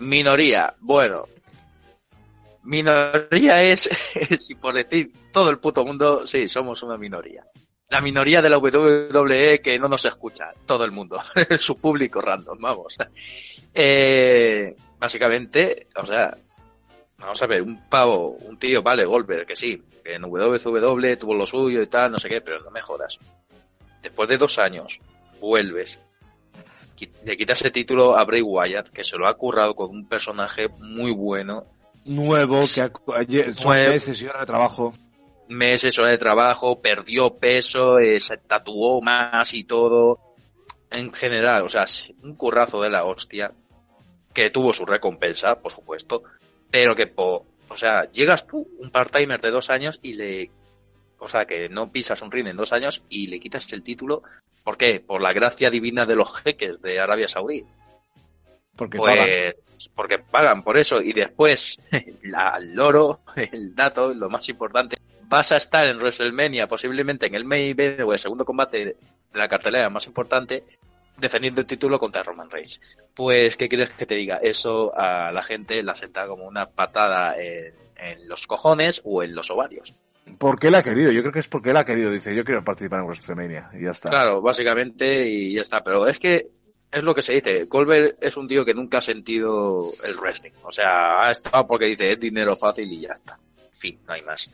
Minoría, bueno. Minoría es, si por decir todo el puto mundo, sí, somos una minoría. La minoría de la WWE que no nos escucha, todo el mundo, su público random, vamos. Eh, básicamente, o sea, vamos a ver, un pavo, un tío, vale, Goldberg, que sí, que en WCW tuvo lo suyo y tal, no sé qué, pero no me jodas. Después de dos años, vuelves, le quitas el título a Bray Wyatt, que se lo ha currado con un personaje muy bueno, Nuevo, que ha- ayer- son Nuevo. meses y horas de trabajo. meses horas de trabajo, perdió peso, eh, se tatuó más y todo. En general, o sea, un currazo de la hostia, que tuvo su recompensa, por supuesto, pero que, po- o sea, llegas tú, un part-timer de dos años, y le, o sea, que no pisas un ring en dos años y le quitas el título, ¿por qué? Por la gracia divina de los jeques de Arabia Saudí. Porque pagan. Pues porque pagan por eso y después la, el loro, el dato, lo más importante, vas a estar en WrestleMania, posiblemente en el main event o el segundo combate de la cartelera más importante, defendiendo el título contra Roman Reigns. Pues, ¿qué quieres que te diga? Eso a la gente la senta como una patada en, en los cojones o en los ovarios. Porque él ha querido, yo creo que es porque él ha querido. Dice, yo quiero participar en WrestleMania. Y ya está. Claro, básicamente y ya está. Pero es que es lo que se dice. Goldberg es un tío que nunca ha sentido el wrestling. O sea, ha estado porque dice es dinero fácil y ya está. Fin, no hay más.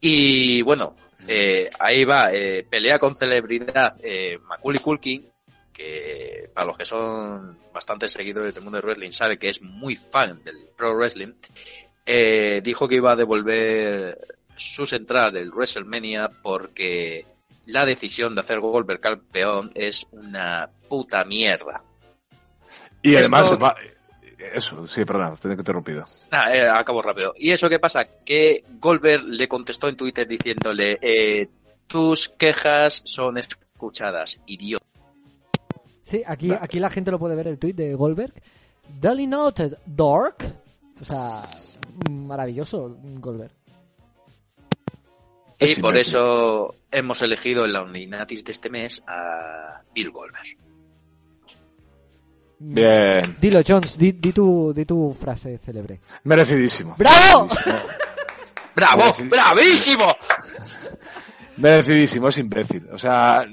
Y bueno, eh, ahí va. eh, pelea con celebridad eh, Macaulay Culkin, que para los que son bastantes seguidores del mundo del wrestling sabe que es muy fan del pro wrestling. eh, dijo que iba a devolver sus entradas del WrestleMania porque la decisión de hacer Goldberg campeón es una puta mierda. Y Esto- además, va- eso, sí, perdón, te he interrumpido. Nah, eh, acabo rápido. ¿Y eso qué pasa? Que Goldberg le contestó en Twitter diciéndole, eh, tus quejas son escuchadas, idiota. Sí, aquí, aquí la gente lo puede ver el tweet de Goldberg. Daily Noted Dark. O sea, maravilloso Goldberg. Y por eso hemos elegido en la Ondinatis de este mes a Bill Goldberg. Bien, Dilo, Jones, di, di tu, di tu frase célebre. merecidísimo. ¡Bravo! ¡Bravo! ¡Bravísimo! Merecidísimo, es imbécil. O sea,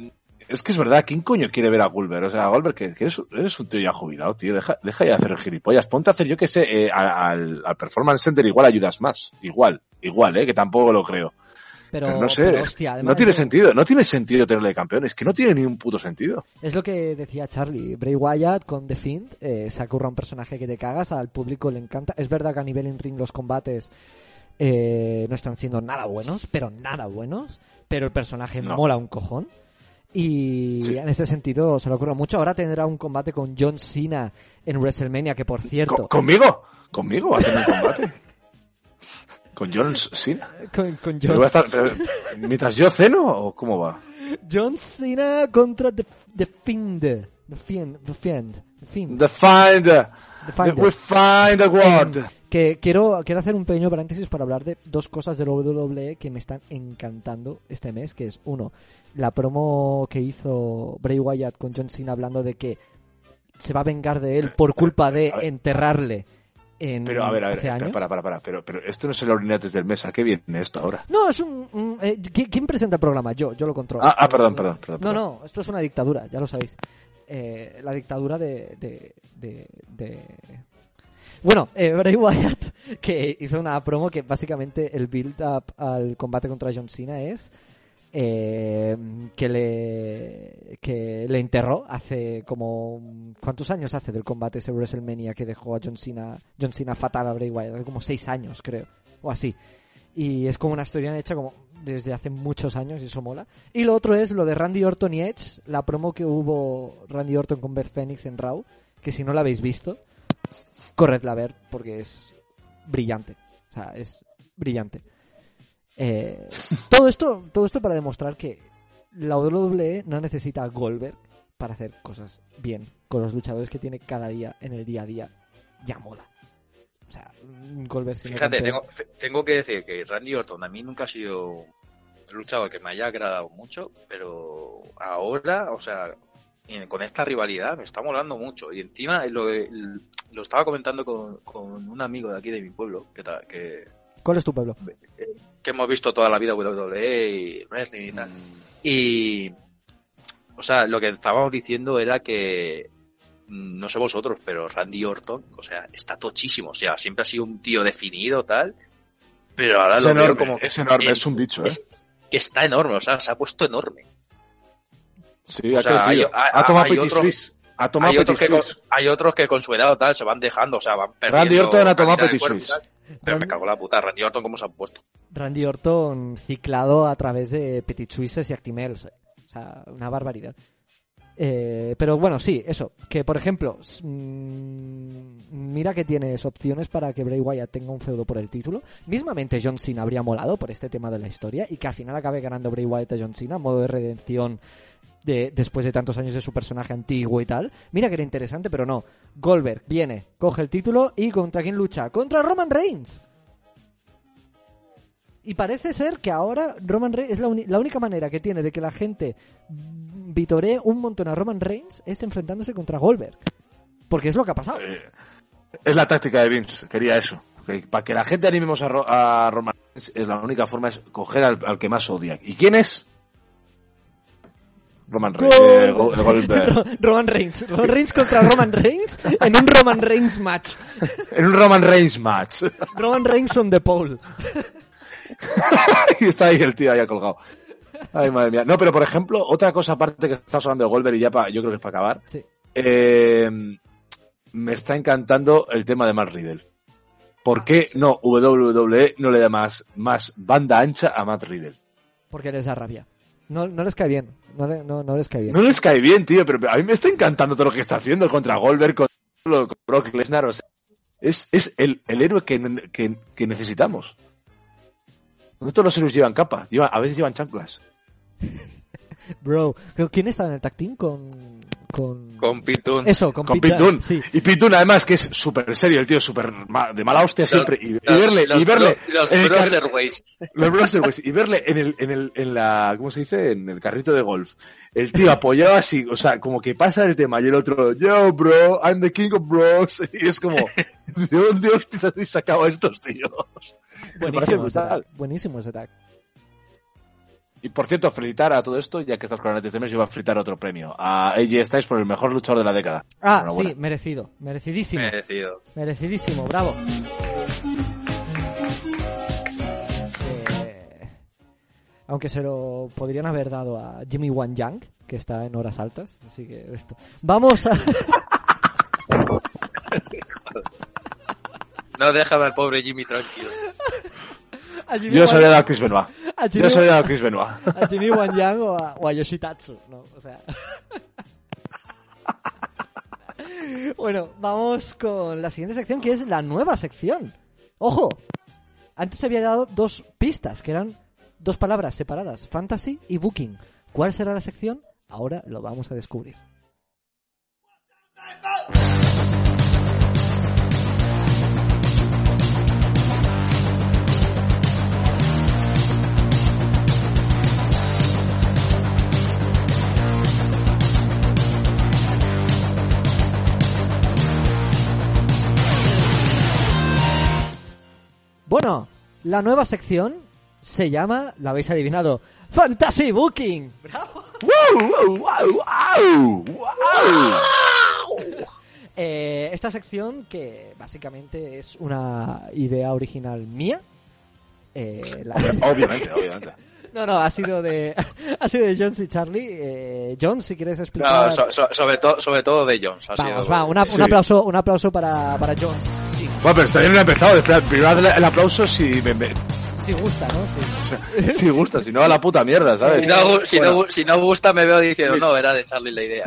es que es verdad, ¿quién coño quiere ver a Goldberg? O sea, Goldberg, que, que eres, un- eres un tío ya jubilado, tío. Deja, deja ya de hacer gilipollas. Ponte a hacer, yo que sé, eh, al, al Performance Center igual ayudas más. Igual, igual, eh, que tampoco lo creo. Pero, Pero no sé, pero, hostia, además no tiene sentido, no tiene sentido tenerle campeón, es que no tiene ni un puto sentido. Es lo que decía Charlie. Bray Wyatt con The Fiend eh, se ocurra un personaje que te cagas, al público le encanta. Es verdad que a nivel in ring los combates eh, no están siendo nada buenos, pero nada buenos. Pero el personaje No. mola un cojón. Y Sí. en ese sentido se le ocurre mucho. Ahora tendrá un combate con John Cena en WrestleMania, que por cierto, Co- ¿Conmigo? ¿Conmigo va a tener un combate? ¿Con John Cena? con, con ¿Pero John, estar- pero, ¿Mientras yo ceno o cómo va? John Cena contra The, The Fiend. The Fiend. The Fiend. The Fiend. The Finder. The Finder. We find word. Que quiero, quiero hacer un pequeño paréntesis para hablar de dos cosas de WWE que me están encantando este mes, que es uno, la promo que hizo Bray Wyatt con John Cena hablando de que se va a vengar de él por culpa de enterrarle en Pero a ver, a ver, espera, para, para, para, pero, pero esto no es el Orinates del mes, ¿a qué viene esto ahora? No, es un... un- eh, ¿qui- ¿Quién presenta el programa? Yo, yo lo controlo. Ah, ah, perdón, perdón, perdón. No, perdón. no, esto es una dictadura, ya lo sabéis. Eh, la dictadura de... de, de, de- Bueno, eh, Bray Wyatt, que hizo una promo que básicamente el build-up al combate contra John Cena es eh, que le que le enterró hace como ¿cuántos años hace del combate ese WrestleMania que dejó a John Cena John Cena fatal a Bray Wyatt? Hace como seis años creo o así y es como una historia hecha como desde hace muchos años y eso mola. Y lo otro es lo de Randy Orton y Edge, la promo que hubo Randy Orton con Beth Phoenix en Raw, que si no la habéis visto, corredla a ver porque es brillante. O sea, es brillante. Eh, todo esto, todo esto para demostrar que la WWE no necesita a Goldberg para hacer cosas bien con los luchadores que tiene cada día en el día a día. Ya mola. O sea, Goldberg Fíjate, tengo, tengo que decir que Randy Orton a mí nunca ha sido un luchador que me haya agradado mucho, pero ahora, o sea, con esta rivalidad me está molando mucho. Y encima lo, lo estaba comentando con, con un amigo de aquí de mi pueblo, que, que, ¿Cuál es tu pueblo? que hemos visto toda la vida WWE y wrestling y tal. Y, o sea, lo que estábamos diciendo era que, mm, no sé vosotros, pero Randy Orton, o sea, está tochísimo. O sea, siempre ha sido un tío definido, tal. Pero ahora Es lo veo enorme, como. es enorme, en- es un bicho, ¿eh? es- que está enorme, o sea, se ha puesto enorme. Sí, o ha sea, hay- ha tomado hay Petit otros- Suisse. Ha tomado Hay otros, que con, Suisse. hay otros que con su edad o tal se van dejando, o sea, van perdiendo. Randy Orton ha tomado Petit cuerpo Suisse. Pero me cago en la puta, Randy Orton, ¿cómo se ha puesto? Randy Orton ciclado a través de Petit Suisses y Actimels. O sea, una barbaridad. Eh, pero bueno, sí, eso. Que por ejemplo, mm, mira que tienes opciones para que Bray Wyatt tenga un feudo por el título. Mismamente John Cena habría molado por este tema de la historia y que al final acabe ganando Bray Wyatt a John Cena, modo de redención de, después de tantos años de su personaje antiguo y tal. Mira que era interesante, pero no. Goldberg viene, coge el título y ¿contra quién lucha? Contra Roman Reigns. Y parece ser que ahora Roman Reigns es la, la única manera que tiene de que la gente vitoree un montón a Roman Reigns es enfrentándose contra Goldberg. Porque es lo que ha pasado. Eh, es la táctica de Vince, quería eso. Para que la gente animemos a, Ro- a Roman Reigns, es la única forma es coger al que más odia. ¿Y quién es? Roman Reigns. eh, Go- Goldberg. Ro- Roman Reigns. Roman Reigns contra Roman Reigns en un Roman Reigns match. en un Roman Reigns match. Roman Reigns on the pole. y está ahí el tío ahí colgado. Ay, madre mía. No, pero por ejemplo, otra cosa aparte que estamos hablando de Goldberg y ya pa- yo creo que es para acabar. Sí. Eh, me está encantando el tema de Matt Riddle. ¿Por qué no WWE no le da más, más banda ancha a Matt Riddle? Porque les da rabia. No, no les cae bien. No, le- no, no les cae bien. No les cae bien, tío, pero a mí me está encantando todo lo que está haciendo contra Goldberg, contra con Brock Lesnar. O sea, es, es el, el héroe que, que, que necesitamos. No todos los héroes llevan capa, llevan- a veces llevan chanclas. Bro, ¿quién estaba en el tag team con... Con... Con Pitun. Eso, con, Con Sí. Y Pitun además que es súper serio, el tío es súper ma- de mala hostia siempre. Y, y Los- verle, los y verle Los en los y verle en el, en el, en la, ¿cómo se dice? En el carrito de golf. El tío apoyado así, o sea, como que pasa el tema y el otro, yo bro, I'm the king of bros. Y es como, ¿de dónde hostias habéis sacado a estos tíos? Me parece Buenísimo ese brutal. Buenísimo ese tag. Y por cierto, felicitar a todo esto, ya que estás con el de mes, yo voy a fritar otro premio. A AJ Styles por el mejor luchador de la década. Ah, sí, merecido. Merecidísimo. Merecido. Merecidísimo, bravo. Eh, aunque se lo podrían haber dado a Jimmy Wan Yang, que está en horas altas. Así que esto. Vamos a. No déjame al pobre Jimmy tranquilo. a Jimmy Yo se lo a dar a Chris Benoit. A Yo voy a Chris Benoit. a Jimmy Wan Yang o a, o a Yoshitatsu. ¿no? O sea. bueno, vamos con la siguiente sección que es la nueva sección. ¡Ojo! Antes había dado dos pistas, que eran dos palabras separadas, fantasy y booking. ¿Cuál será la sección? Ahora lo vamos a descubrir. Bueno, la nueva sección se llama, la habéis adivinado, Fantasy Booking. ¡Bravo! ¡Wow, wow, wow, wow! Eh, esta sección que básicamente es una idea original mía. Eh, la- Obviamente, obviamente. No, no, ha sido de ha sido de Jones y Charlie. Eh, John, si quieres explicar. No, so- so- sobre, todo sobre todo de Jones. Ha Vamos, sido- va, una- Sí. un aplauso, un aplauso para, para John. Sí, Bueno, pero todavía no he empezado. Primero el aplauso si me, me- Si gusta, ¿no? Sí. Si gusta, si no a la puta mierda, ¿sabes? Si no, si, no, si no gusta, me veo diciendo, no, era de Charlie la idea.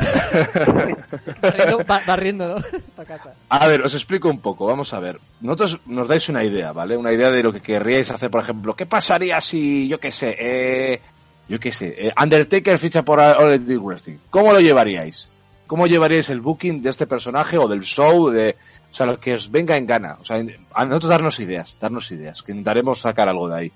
Barriendo, ¿no? Para casa. A ver, os explico un poco, vamos a ver. Nosotros nos dais una idea, ¿vale? Una idea de lo que querríais hacer, por ejemplo. ¿Qué pasaría si, yo qué sé, eh, yo qué sé, eh, Undertaker ficha por All Elite Wrestling? ¿Cómo lo llevaríais? ¿Cómo llevaríais el booking de este personaje o del show? De, o sea, lo que os venga en gana. O sea, a nosotros darnos ideas, darnos ideas, que intentaremos sacar algo de ahí.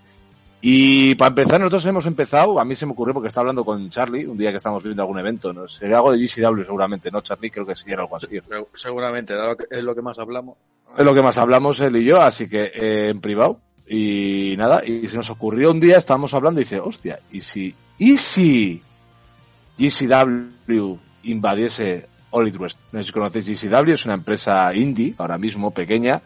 Y para empezar, nosotros hemos empezado, a mí se me ocurrió porque estaba hablando con Charlie, un día que estábamos viendo algún evento, ¿no? Sería algo de GCW seguramente, ¿no, Charlie? Creo que sí, era algo así. Seguramente, es lo que más hablamos. Es lo que más hablamos él y yo, así que eh, en privado. Y nada, y se nos ocurrió un día, estábamos hablando y dice, hostia, ¿y si, y si GCW invadiese All Wrestling? No sé si conocéis GCW, es una empresa indie, ahora mismo pequeña,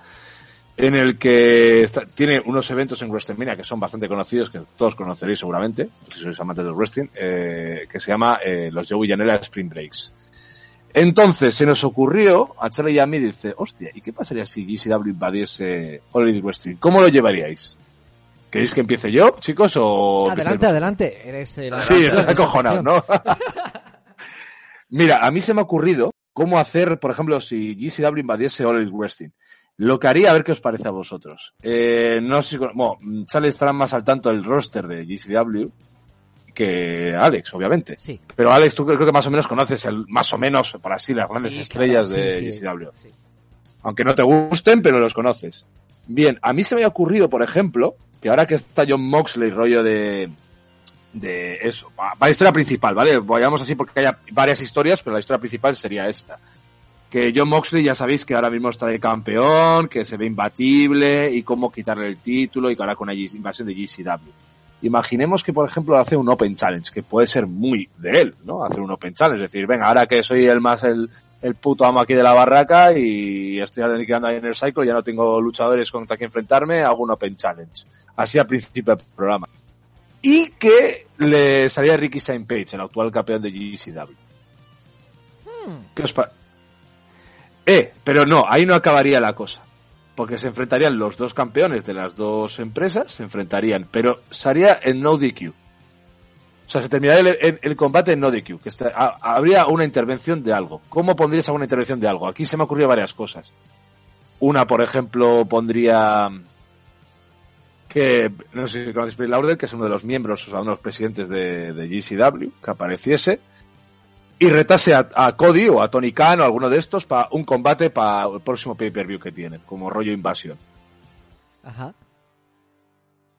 en el que está- tiene unos eventos en WrestleMania que son bastante conocidos, que todos conoceréis seguramente, si sois amantes del wrestling, eh, que se llama eh, los Joey Janela Spring Breaks. Entonces se nos ocurrió a Charlie y a mí, dice, hostia, ¿y qué pasaría si GCW invadiese All Elite Wrestling? ¿Cómo lo llevaríais? ¿Queréis que empiece yo, chicos, o Adelante, el- adelante. Eres el Sí, estás acojonado, ¿no? Mira, a mí se me ha ocurrido cómo hacer, por ejemplo, si GCW invadiese All Elite Wrestling. Lo que haría, a ver qué os parece a vosotros. Eh, no sé si, bueno, Charlie estará más al tanto del roster de GCW que Alex, obviamente. Sí. Pero Alex, tú creo que más o menos conoces el, más o menos, por así, las grandes Sí, estrellas claro, de sí, GCW. sí. Aunque no te gusten, pero los conoces. Bien, a mí se me ha ocurrido, por ejemplo, que ahora que está John Moxley, rollo de, de eso, la historia principal, ¿vale? Vayamos así porque hay varias historias, pero la historia principal sería esta. Que John Moxley ya sabéis que ahora mismo está de campeón, que se ve imbatible y cómo quitarle el título y que ahora con G- invasión de GCW. Imaginemos que, por ejemplo, hace un Open Challenge, que puede ser muy de él, ¿no? Hacer un Open Challenge, es decir, venga, ahora que soy el más el, el puto amo aquí de la barraca y estoy aniquilando ahí en el cycle, ya no tengo luchadores contra quien enfrentarme, hago un Open Challenge. Así al principio del programa. Y que le salía Ricky Saint Page, el actual campeón de GCW. ¿Qué os Eh, pero no, ahí no acabaría la cosa. Porque se enfrentarían los dos campeones de las dos empresas, se enfrentarían, pero sería en no DQ. O sea, se terminaría el, el- el combate en no DQ, que está- habría una intervención de algo. ¿Cómo pondrías alguna intervención de algo? Aquí se me ocurrió varias cosas. Una, por ejemplo, pondría que, no sé si conocéis Bill Lauderdale, que es uno de los miembros, o sea, uno de los presidentes de, de GCW, que apareciese y retase a, a Cody o a Tony Khan o alguno de estos para un combate para el próximo pay-per-view que tienen, como rollo invasión. Ajá.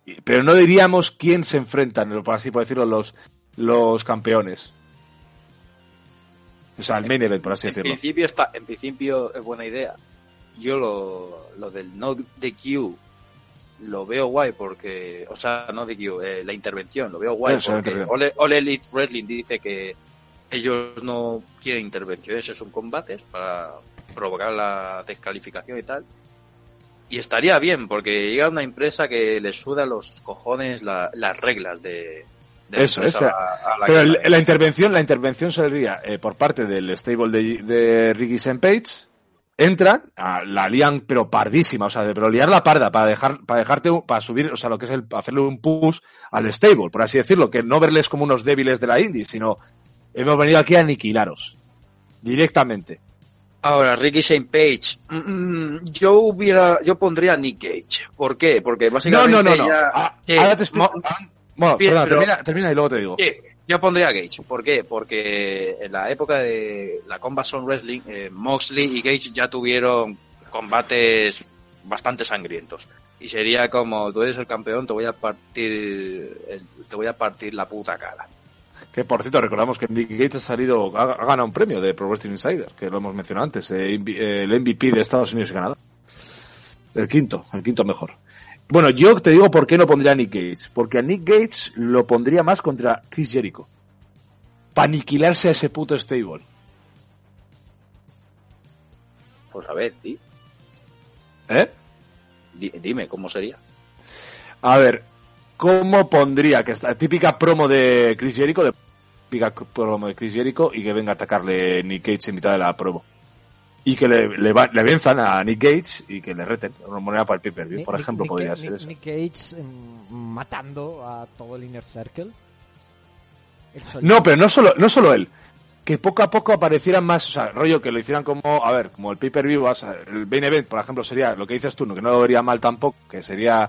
Y- Pero no diríamos quién se enfrentan, por así por decirlo, los, los campeones. O sea, el main event, por así En decirlo. principio, está, en principio es buena idea. Yo lo, lo del no DQ lo veo guay porque, o sea, no DQ, eh, la intervención, lo veo guay Eso, la porque. All, All Elite Wrestling dice que ellos no quieren intervenciones, son combates para provocar la descalificación y tal. Y estaría bien, porque llega una empresa que le suda los cojones la- las reglas de, Eso, a- a la Pero el- la intervención, la intervención sería eh, por parte del stable de, de Ricky. Page. Entran, la lían pero pardísima, o sea, de, pero liar la parda para dejar, para dejarte, para subir, o sea, lo que es el, hacerle un push al stable, por así decirlo, que no verles como unos débiles de la indie, sino hemos venido aquí a aniquilaros. Directamente. Ahora, Ricky Saint Page. mm, mm, yo hubiera, yo pondría a Nick Cage. ¿Por qué? Porque No, básicamente no, no, no. ya- Ah, sí, ahora te explico. mo- ah, bueno, perdona, pero- termina, termina y luego te digo. sí, yo pondría a Gage. ¿Por qué? Porque en la época de la Combat Zone Wrestling, eh, Moxley y Gage ya tuvieron combates bastante sangrientos. Y sería como, tú eres el campeón, te voy a partir, te voy a partir la puta cara. Que por cierto, recordamos que Nick Gates ha salido, ha, ganado un premio de Pro Wrestling Insider, que lo hemos mencionado antes, eh, el MVP de Estados Unidos y Canadá. El quinto, el quinto mejor. Bueno, yo te digo por qué no pondría a Nick Gates. Porque a Nick Gates lo pondría más contra Chris Jericho. Para aniquilarse a ese puto stable. Pues a ver, di- ¿Eh? di- dime, ¿cómo sería? A ver, ¿cómo pondría que esta típica promo de Chris Jericho, de típica promo de Chris Jericho y que venga a atacarle Nick Gage en mitad de la promo? Y que le, le, va- le venzan a Nick Gage y que le reten una moneda para el pay-per-view, por Nick- ejemplo, Nick- podría Nick- ser eso. Nick Cage mm, matando a todo el Inner Circle. No, pero no solo, no solo él. Que poco a poco aparecieran más, o sea, rollo que lo hicieran como, a ver, como el pay-per-view, o sea, el main event, por ejemplo, sería lo que dices tú, que no lo vería mal tampoco, que sería,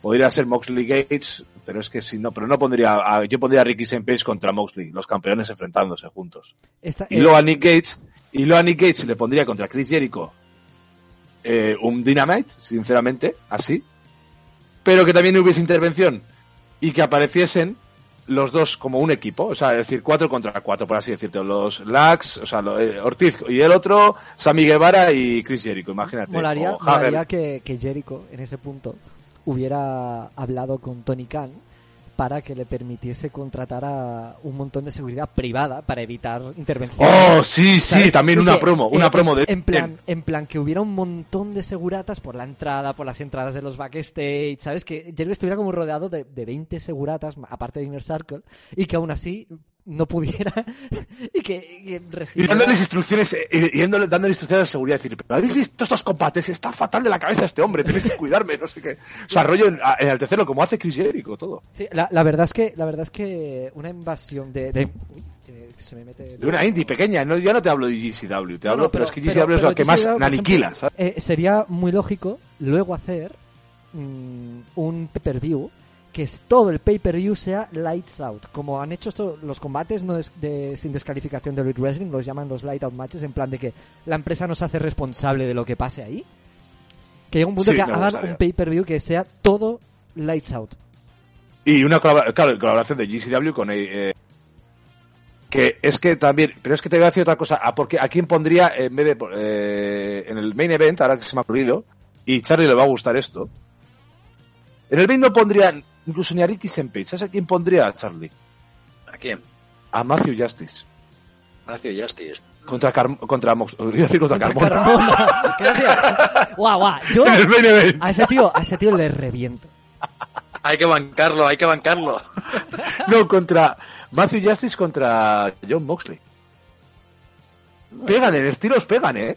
podría ser Moxley Gates, pero es que si no, pero no pondría, a- yo pondría a Ricky St. Page contra Moxley, los campeones enfrentándose juntos. Esta- Y luego a Nick Gates, y Nick Gates le pondría contra Chris Jericho eh, un Dynamite, sinceramente, así. Pero que también hubiese intervención y que apareciesen los dos como un equipo, o sea, es decir, cuatro contra cuatro, por así decirlo. Los Lax, o sea, eh, Ortiz y el otro, Sammy Guevara y Chris Jericho, imagínate. molaría, que Jericho en ese punto hubiera hablado con Tony Khan para que le permitiese contratar a un montón de seguridad privada para evitar intervenciones. Oh, sí, sí, también una promo, una eh, promo de... en plan en plan que hubiera un montón de seguratas por la entrada por las entradas de los backstage sabes que Jericho estuviera como rodeado de, de 20 seguratas aparte de Inner Circle y que aún así no pudiera y que, que Y dándoles instrucciones, eh, y dándole, instrucciones de seguridad, decir, pero ¿habéis visto estos combates? Está fatal de la cabeza este hombre, tenéis que cuidarme, no sé qué. O sea, rollo en, en el tercero, como hace Chris Jericho, todo. Sí, la, la verdad es que la verdad es que una invasión de, de- uy, que se me mete De una indie pequeña, no, ya no te hablo de GCW, te No, hablo, no, pero, es que pero- GCW es pero lo que más aniquila, eh, sería muy lógico luego hacer mm, un pay-per-view que todo el pay-per-view sea lights out. Como han hecho esto, los combates no es de, sin descalificación de Elite Wrestling, los llaman los light out matches, en plan de que la empresa no se hace responsable de lo que pase ahí. Que llega un punto Sí, que hagan un pay-per-view que sea todo lights out. Y una claro, colaboración de GCW con... eh, eh, que es que también, pero es que te voy a decir otra cosa, ¿a, porque, ¿a quién pondría en vez de, eh, en el main event, ahora que se me ha ocurrido, y Charlie le va a gustar esto, en el main no pondría incluso ni a Ricky Sempage, ¿sabes a quién pondría a Charlie? ¿A quién? A Matthew Justice. Matthew Justice. Contra Car contra Mox, decir contra Carmona. Carmona. Gracias. Guau, guau. Yo en el main event. a ese tío, a ese tío le reviento. Hay que bancarlo, hay que bancarlo. No, contra Matthew Justice contra John Moxley. Pegan, en estilos pegan, ¿eh?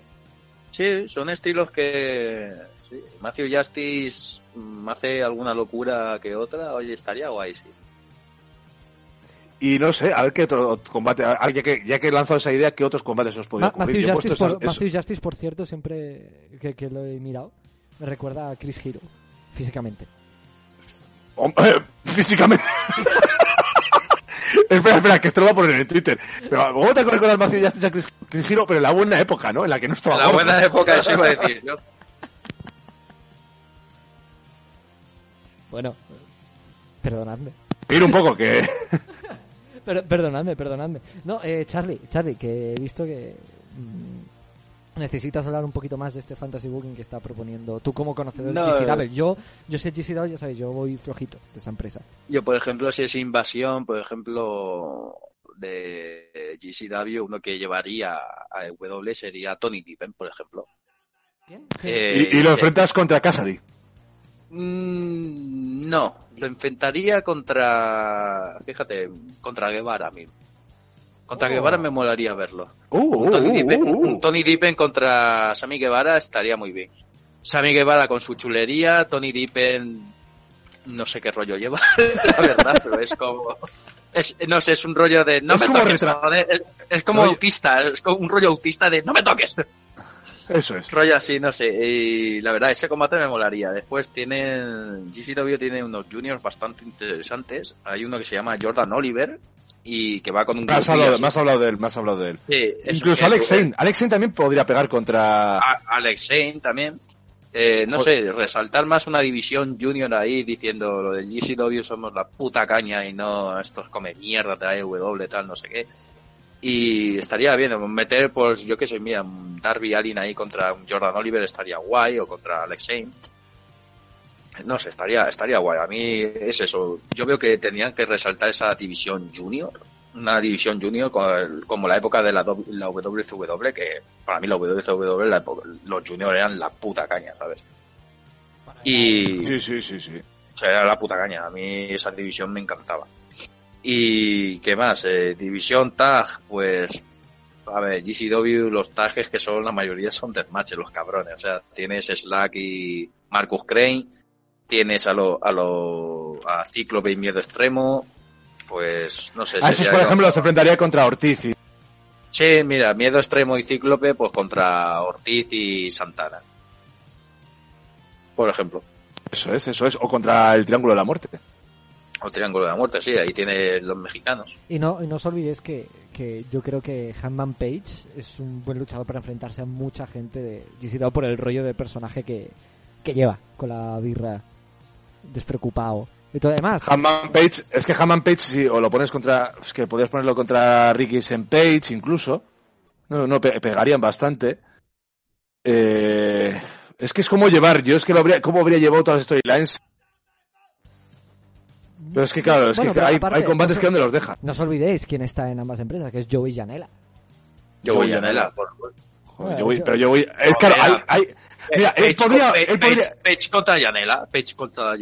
Sí, son estilos que... sí, Matthew Justice mm, hace alguna locura que otra, oye, estaría guay, sí. Y no sé, a ver qué otro combate, a- ya que, ya que he lanzado esa idea, ¿qué otros combates os podría Ma- ocurrir? Matthew Justice, por, esa- eso. Matthew Justice, por cierto, siempre que, que lo he mirado, me recuerda a Chris Hero, físicamente. Hombre, físicamente. espera, espera, que esto lo voy a poner en Twitter. Pero ¿cómo te acuerdas con Matthew Justice a Chris, Chris Hero? Pero en la buena época, ¿no? En la que no estaba En la gordo. buena época, eso iba a decir yo. Bueno, perdonadme. Ir un poco, que... Per- perdonadme, perdonadme. No, eh, Charlie, Charlie, que he visto que mm, necesitas hablar un poquito más de este fantasy booking que está proponiendo tú como conocedor No, de GCW. es- Yo, yo sé GCW, ya sabes, yo voy flojito de esa empresa. Yo, por ejemplo, si es invasión, por ejemplo, de GCW, uno que llevaría a W sería Tony Tippen, por ejemplo. Eh, y, y lo enfrentas contra Cassidy. Mm, no, lo enfrentaría contra, fíjate, contra Guevara mismo. Contra Oh. Guevara me molaría verlo. Uh, Un uh, Tony, uh, Dippen, un Tony Dippen contra Sammy Guevara estaría muy bien. Sammy Guevara con su chulería, Tony Dippen no sé qué rollo lleva, la verdad, pero es como... Es, no sé, es un rollo de no Es me como toques, joder, es, es como Rollo- autista, es como un rollo autista de no me toques. Eso es. Rollo así, no sé. Y la verdad, ese combate me molaría. Después tienen. GCW tiene unos juniors bastante interesantes. Hay uno que se llama Jordan Oliver y que va con un has, groupie hablado, has hablado de él, has hablado de él. Sí, Incluso Alex Zane. Alex Zane también podría pegar contra... a- Alex Zane también. Eh, no sé, resaltar más una división junior ahí diciendo lo del GCW somos la puta caña y no estos come mierda de AEW tal, no sé qué. Y estaría bien, meter, pues yo qué sé, mira, un Darby Allin ahí contra un Jordan Oliver estaría guay, o contra Alex Zane. No sé, estaría, estaría guay. A mí es eso. Yo veo que tenían que resaltar esa división junior. Una división junior co- como la época de la, do- la WCW, que para mí la WCW, la época- los juniors eran la puta caña, ¿sabes? Y, Sí, sí, sí, sí. o sea, era la puta caña. A mí esa división me encantaba. Y qué más, Eh, división tag, pues a ver, GCW, los tags que son, la mayoría son deathmatch, los cabrones. O sea, tienes Slack y Marcus Crane, tienes a lo, a lo, a Cíclope y Miedo Extremo, pues, no sé. A esos, por ejemplo, los enfrentaría contra Ortiz. Y... Sí, mira, Miedo Extremo y Cíclope, pues contra Ortiz y Santana. Por ejemplo. Eso es, eso es. O contra el Triángulo de la Muerte. O Triángulo de la Muerte, sí, ahí tiene los mexicanos. Y no, y no os olvidéis que, que yo creo que Hanman Page es un buen luchador para enfrentarse a mucha gente de GCW por el rollo del personaje que, que lleva con la birra despreocupado. Y todo además, Hammond Page, es que Hammond Page, si o lo pones contra, es que podrías ponerlo contra Ricky Page incluso. No, no, pe- pegarían bastante. Eh, es que es como llevar, yo es que lo habría, cómo habría llevado todas las storylines. Pero es que claro, es Bueno, que hay, aparte, hay combates no que donde los deja. no os olvidéis quién está en ambas empresas, que es Joey Janela. Yo Yo voy voy a a Nela, por supuesto. Joder, yo yo- pero voy, es claro, hay, hay, mira, él podría, él contra Yanela, Page contra.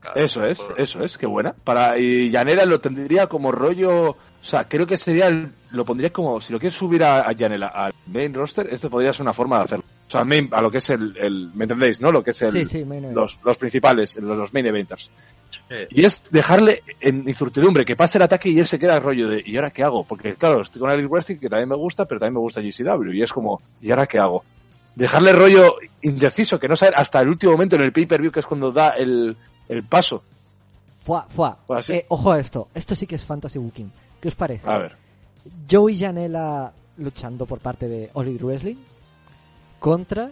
Claro. Eso es, Por- eso es, qué buena. Para, y Yanela lo tendría como rollo, o sea, creo que sería, el- lo pondría como, si lo quieres subir a, a Yanela al main roster, esto podría ser una forma de hacerlo. O sea, main, a lo que es el, el, ¿me entendéis, no? Lo que es el, Sí, sí, main event. los, los principales, los, los main eventers. Sí. Y es dejarle en incertidumbre, que pase el ataque y él se queda el rollo de, ¿y ahora qué hago? Porque claro, estoy con Elite Wrestling, que también me gusta, pero también me gusta GCW, y es como, ¿y ahora qué hago? Dejarle el rollo indeciso, que no saber hasta el último momento en el pay-per-view, que es cuando da el, el paso. Pues así. Eh, ojo a esto, esto sí que es fantasy booking. ¿Qué os parece? A ver. Joey Janela luchando por parte de Elite Wrestling contra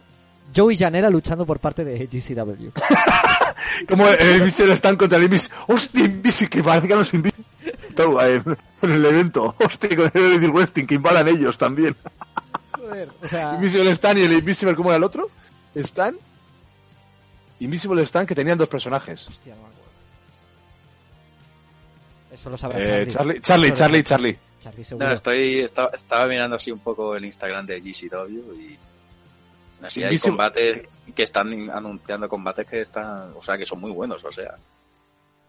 Joey Janela luchando por parte de GCW. Como el Invisible están contra el Invisible. ¡Hostia, Invisible! Que parece que no es Invisible. Todo en, en el evento. ¡Hostia, con el Elite Wrestling, que invadan ellos también. Joder, o sea, Invisible Stan y el Invisible, ¿cómo era el otro? Stan. Invisible Stan, que tenían dos personajes. hostia, no me acuerdo. Eso lo sabrá Eh, Charlie. Charlie, Charlie, Charlie, Charlie. Charlie. No, estoy, estaba, estaba mirando así un poco el Instagram de GCW y así hay combates que están anunciando combates que están, o sea, que son muy buenos, o sea,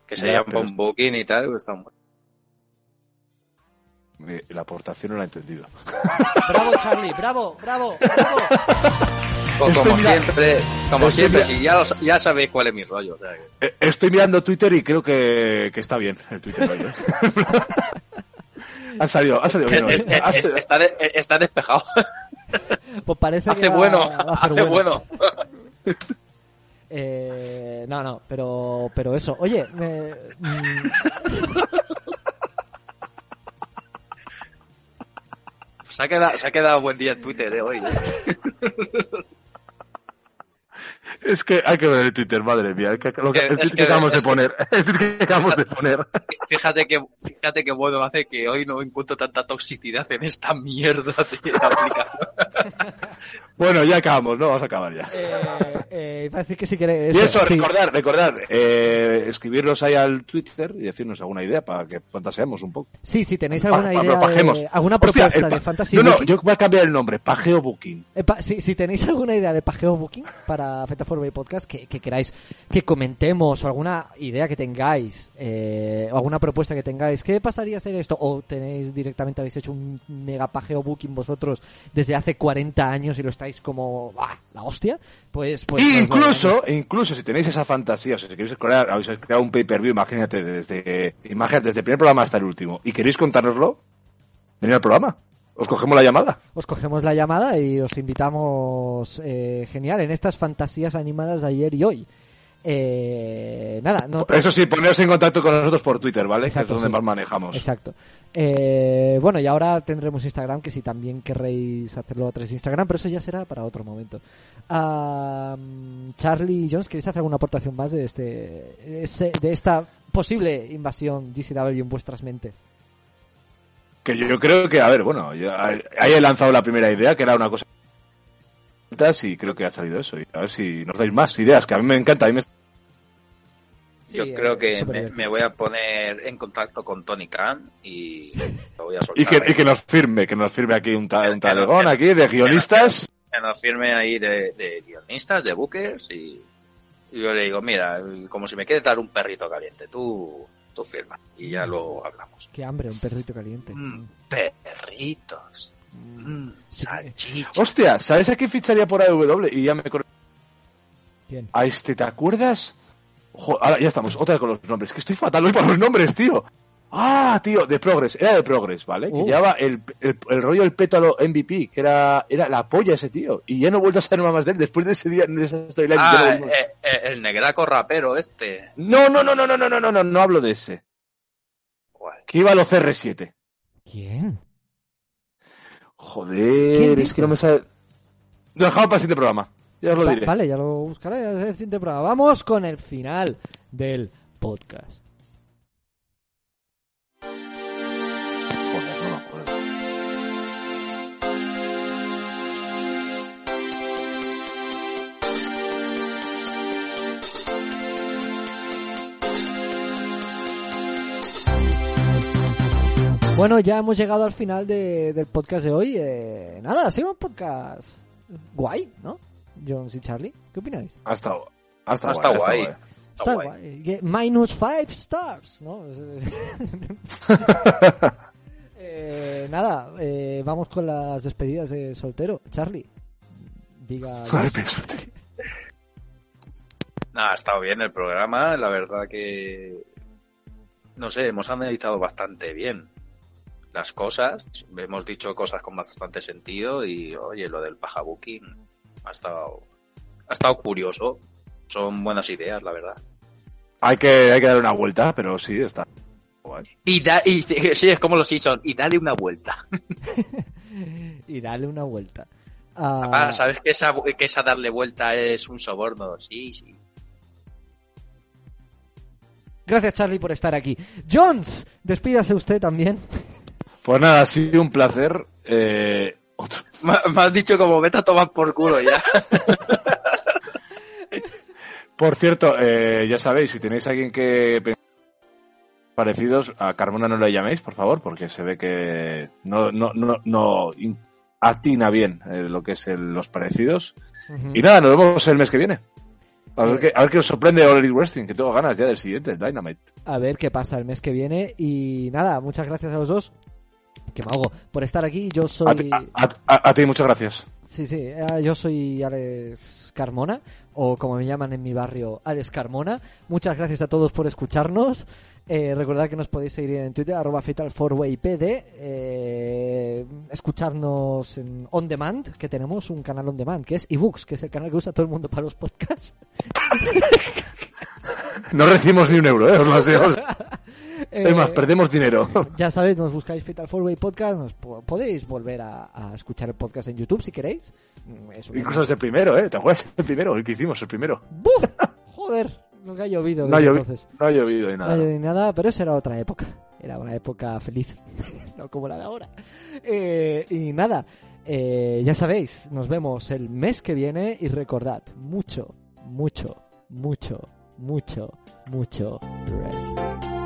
que se llaman pero- con booking y tal, pues están Eh, La aportación no la he entendido. Bravo, Charlie, bravo, bravo, bravo. Estoy como siempre, como siempre, si ya, sabéis cuál es mi rollo, o sea, que- Eh, Estoy mirando Twitter y creo que, que está bien el Twitter hoy. ¿eh? ha salido, ha salido bien está, de- está despejado, Pues parece hace que va- bueno, va a hacer hace bueno. Eh, no, no, pero, pero eso. Oye, me- mm, Se ha quedado, se ha quedado buen día en Twitter eh, hoy. Eh. Es que hay que ver el Twitter, madre mía. El, que- lo que- el tweet que acabamos de poner. El tweet que acabamos de poner. Fíjate que, fíjate que bueno hace que hoy no encuentro tanta toxicidad en esta mierda de aplicación. Bueno, ya acabamos, ¿no? Vamos a acabar ya. eh, eh, decir que si queréis. Y eso, sí. recordar, recordar, eh, escribirnos ahí al Twitter y decirnos alguna idea para que fantaseemos un poco. Sí, si tenéis alguna pa- idea, de, alguna Hostia, propuesta el pa- de fantasy No, no, booking, yo voy a cambiar el nombre, Pageo Booking. eh, pa- si, si tenéis alguna idea de pajeo booking para Feta for Bay Podcast que, que queráis que comentemos o alguna idea que tengáis eh, o alguna propuesta que tengáis, ¿qué pasaría a ser esto? O tenéis directamente habéis hecho un mega pajeo booking vosotros desde hace 40 años y lo estáis como ¡buah! la hostia, pues pues lo- incluso, incluso si tenéis esa fantasía, o sea, si queréis crear, habéis creado un pay-per-view, imagínate desde, imagínate desde el primer programa hasta el último, y queréis contárnoslo, venid al programa. Os cogemos la llamada. os cogemos la llamada y os invitamos eh, genial en estas fantasías animadas de ayer y hoy. Eh, nada, no Eso sí, poneros en contacto con nosotros por Twitter, ¿vale? Exacto, que es donde sí. más manejamos. Exacto. Eh, bueno, y ahora tendremos Instagram, que si también querréis hacerlo a través de Instagram, pero eso ya será para otro momento. Charlie Jones, ¿queréis hacer alguna aportación más de este de esta posible invasión GCW en vuestras mentes? Que yo, creo que, a ver, bueno, ya- ahí he lanzado la primera idea, que era una cosa y creo que ha salido eso. Y a ver si nos dais más ideas, que a mí me encanta. A mí me... Yo creo eh, que me, voy a poner en contacto con Tony Khan y lo voy a Y soltar. que, ahí. y que nos firme, que nos firme aquí un, ta- un Que talegón que- aquí de guionistas. Que nos firme ahí de, de guionistas, de bookers y, y yo le digo, mira, como si me quieres dar un perrito caliente, tú, firma y ya luego hablamos. Qué hambre, un perrito caliente. Mm, perritos. Mm, salchicha. Hostia, ¿sabes a qué ficharía por AW? Y ya me acordé. ¿Quién? A este, ¿te acuerdas? Ahora ya estamos, otra vez con los nombres. Que estoy fatal hoy para los nombres, tío. Ah, tío, de Progress, era de Progress, ¿vale? Que Uh. llevaba el, el, el rollo el pétalo MVP, que era, era la polla ese tío. Y ya no he vuelto a saber más de él después de ese día, de esa storyline. ya no Ah, eh, eh, el negraco rapero este. No, no, no, no, no, no, no, no, no, no hablo de ese. ¿Cuál? Que iba a los CR7. ¿Quién? Joder, ¿Quién es que no me sale. Lo dejamos para el siguiente programa. Ya os lo Va- diré. vale, ya lo buscaré en el siguiente programa. Vamos con el final del podcast. Bueno, ya hemos llegado al final de- del podcast de hoy. Eh, nada, ha sido un podcast guay, ¿no? Jones y Charlie, ¿qué opináis? Ha estado, ha estado Ha estado guay, guay. guay. Está guay. guay. Que- Minus five stars, ¿no? Eh, nada, eh, vamos con las despedidas de soltero. Charlie, diga. Nada, ha estado bien el programa, la verdad que no sé, hemos analizado bastante bien las cosas, hemos dicho cosas con bastante sentido y oye, lo del paja booking ha estado ha estado curioso, son buenas ideas, la verdad. Hay que, hay que dar una vuelta, pero sí, está guay. Y, da, y sí, es como los Simpsons, y dale una vuelta. y dale una vuelta. Ah, ¿sabes que esa, que esa darle vuelta es un soborno? Sí, sí. Gracias, Charlie, por estar aquí. Jones, despídase usted también. Pues nada, ha sido un placer. Eh, otro. Me, me has dicho como vete a tomar por culo ya. Por cierto, eh, ya sabéis, si tenéis a alguien que parecidos, a Carmona no le llaméis, por favor, porque se ve que no, no, no, no in- atina bien eh, lo que es el- los parecidos. Y nada, nos vemos el mes que viene. A ver qué, a ver qué os sorprende All Elite Wrestling, que tengo ganas ya del siguiente, el Dynamite. A ver qué pasa el mes que viene. Y nada, muchas gracias a los dos. Que me hago por estar aquí. Yo A, soy. ti- a- a- a ti, muchas gracias. Sí, sí, eh, yo soy Alex Carmona, o como me llaman en mi barrio, Alex Carmona. Muchas gracias a todos por escucharnos. Eh, recordad que nos podéis seguir en Twitter, arroba fatal4waypd. Eh, escucharnos en On Demand, que tenemos un canal On Demand, que es ebooks, que es el canal que usa todo el mundo para los podcasts. No recibimos ni un euro, ¿eh? Os lo Es más, perdemos dinero. Ya sabéis, nos buscáis Fatal 4Way Podcast, nos po- podéis volver a, a escuchar el podcast en YouTube si queréis. Mm, Es Incluso desde el primero, ¿eh? ¿Te acuerdas? El primero, el que hicimos, el primero. ¡Buf! Joder, lo que ha llovido No ha, desde llovi- entonces. no ha llovido ni No nada. ha llovido ni nada, pero esa era otra época. Era una época feliz, no como la de ahora. Eh, y nada, eh, ya sabéis, nos vemos el mes que viene y recordad, mucho, mucho, mucho, mucho, mucho rest.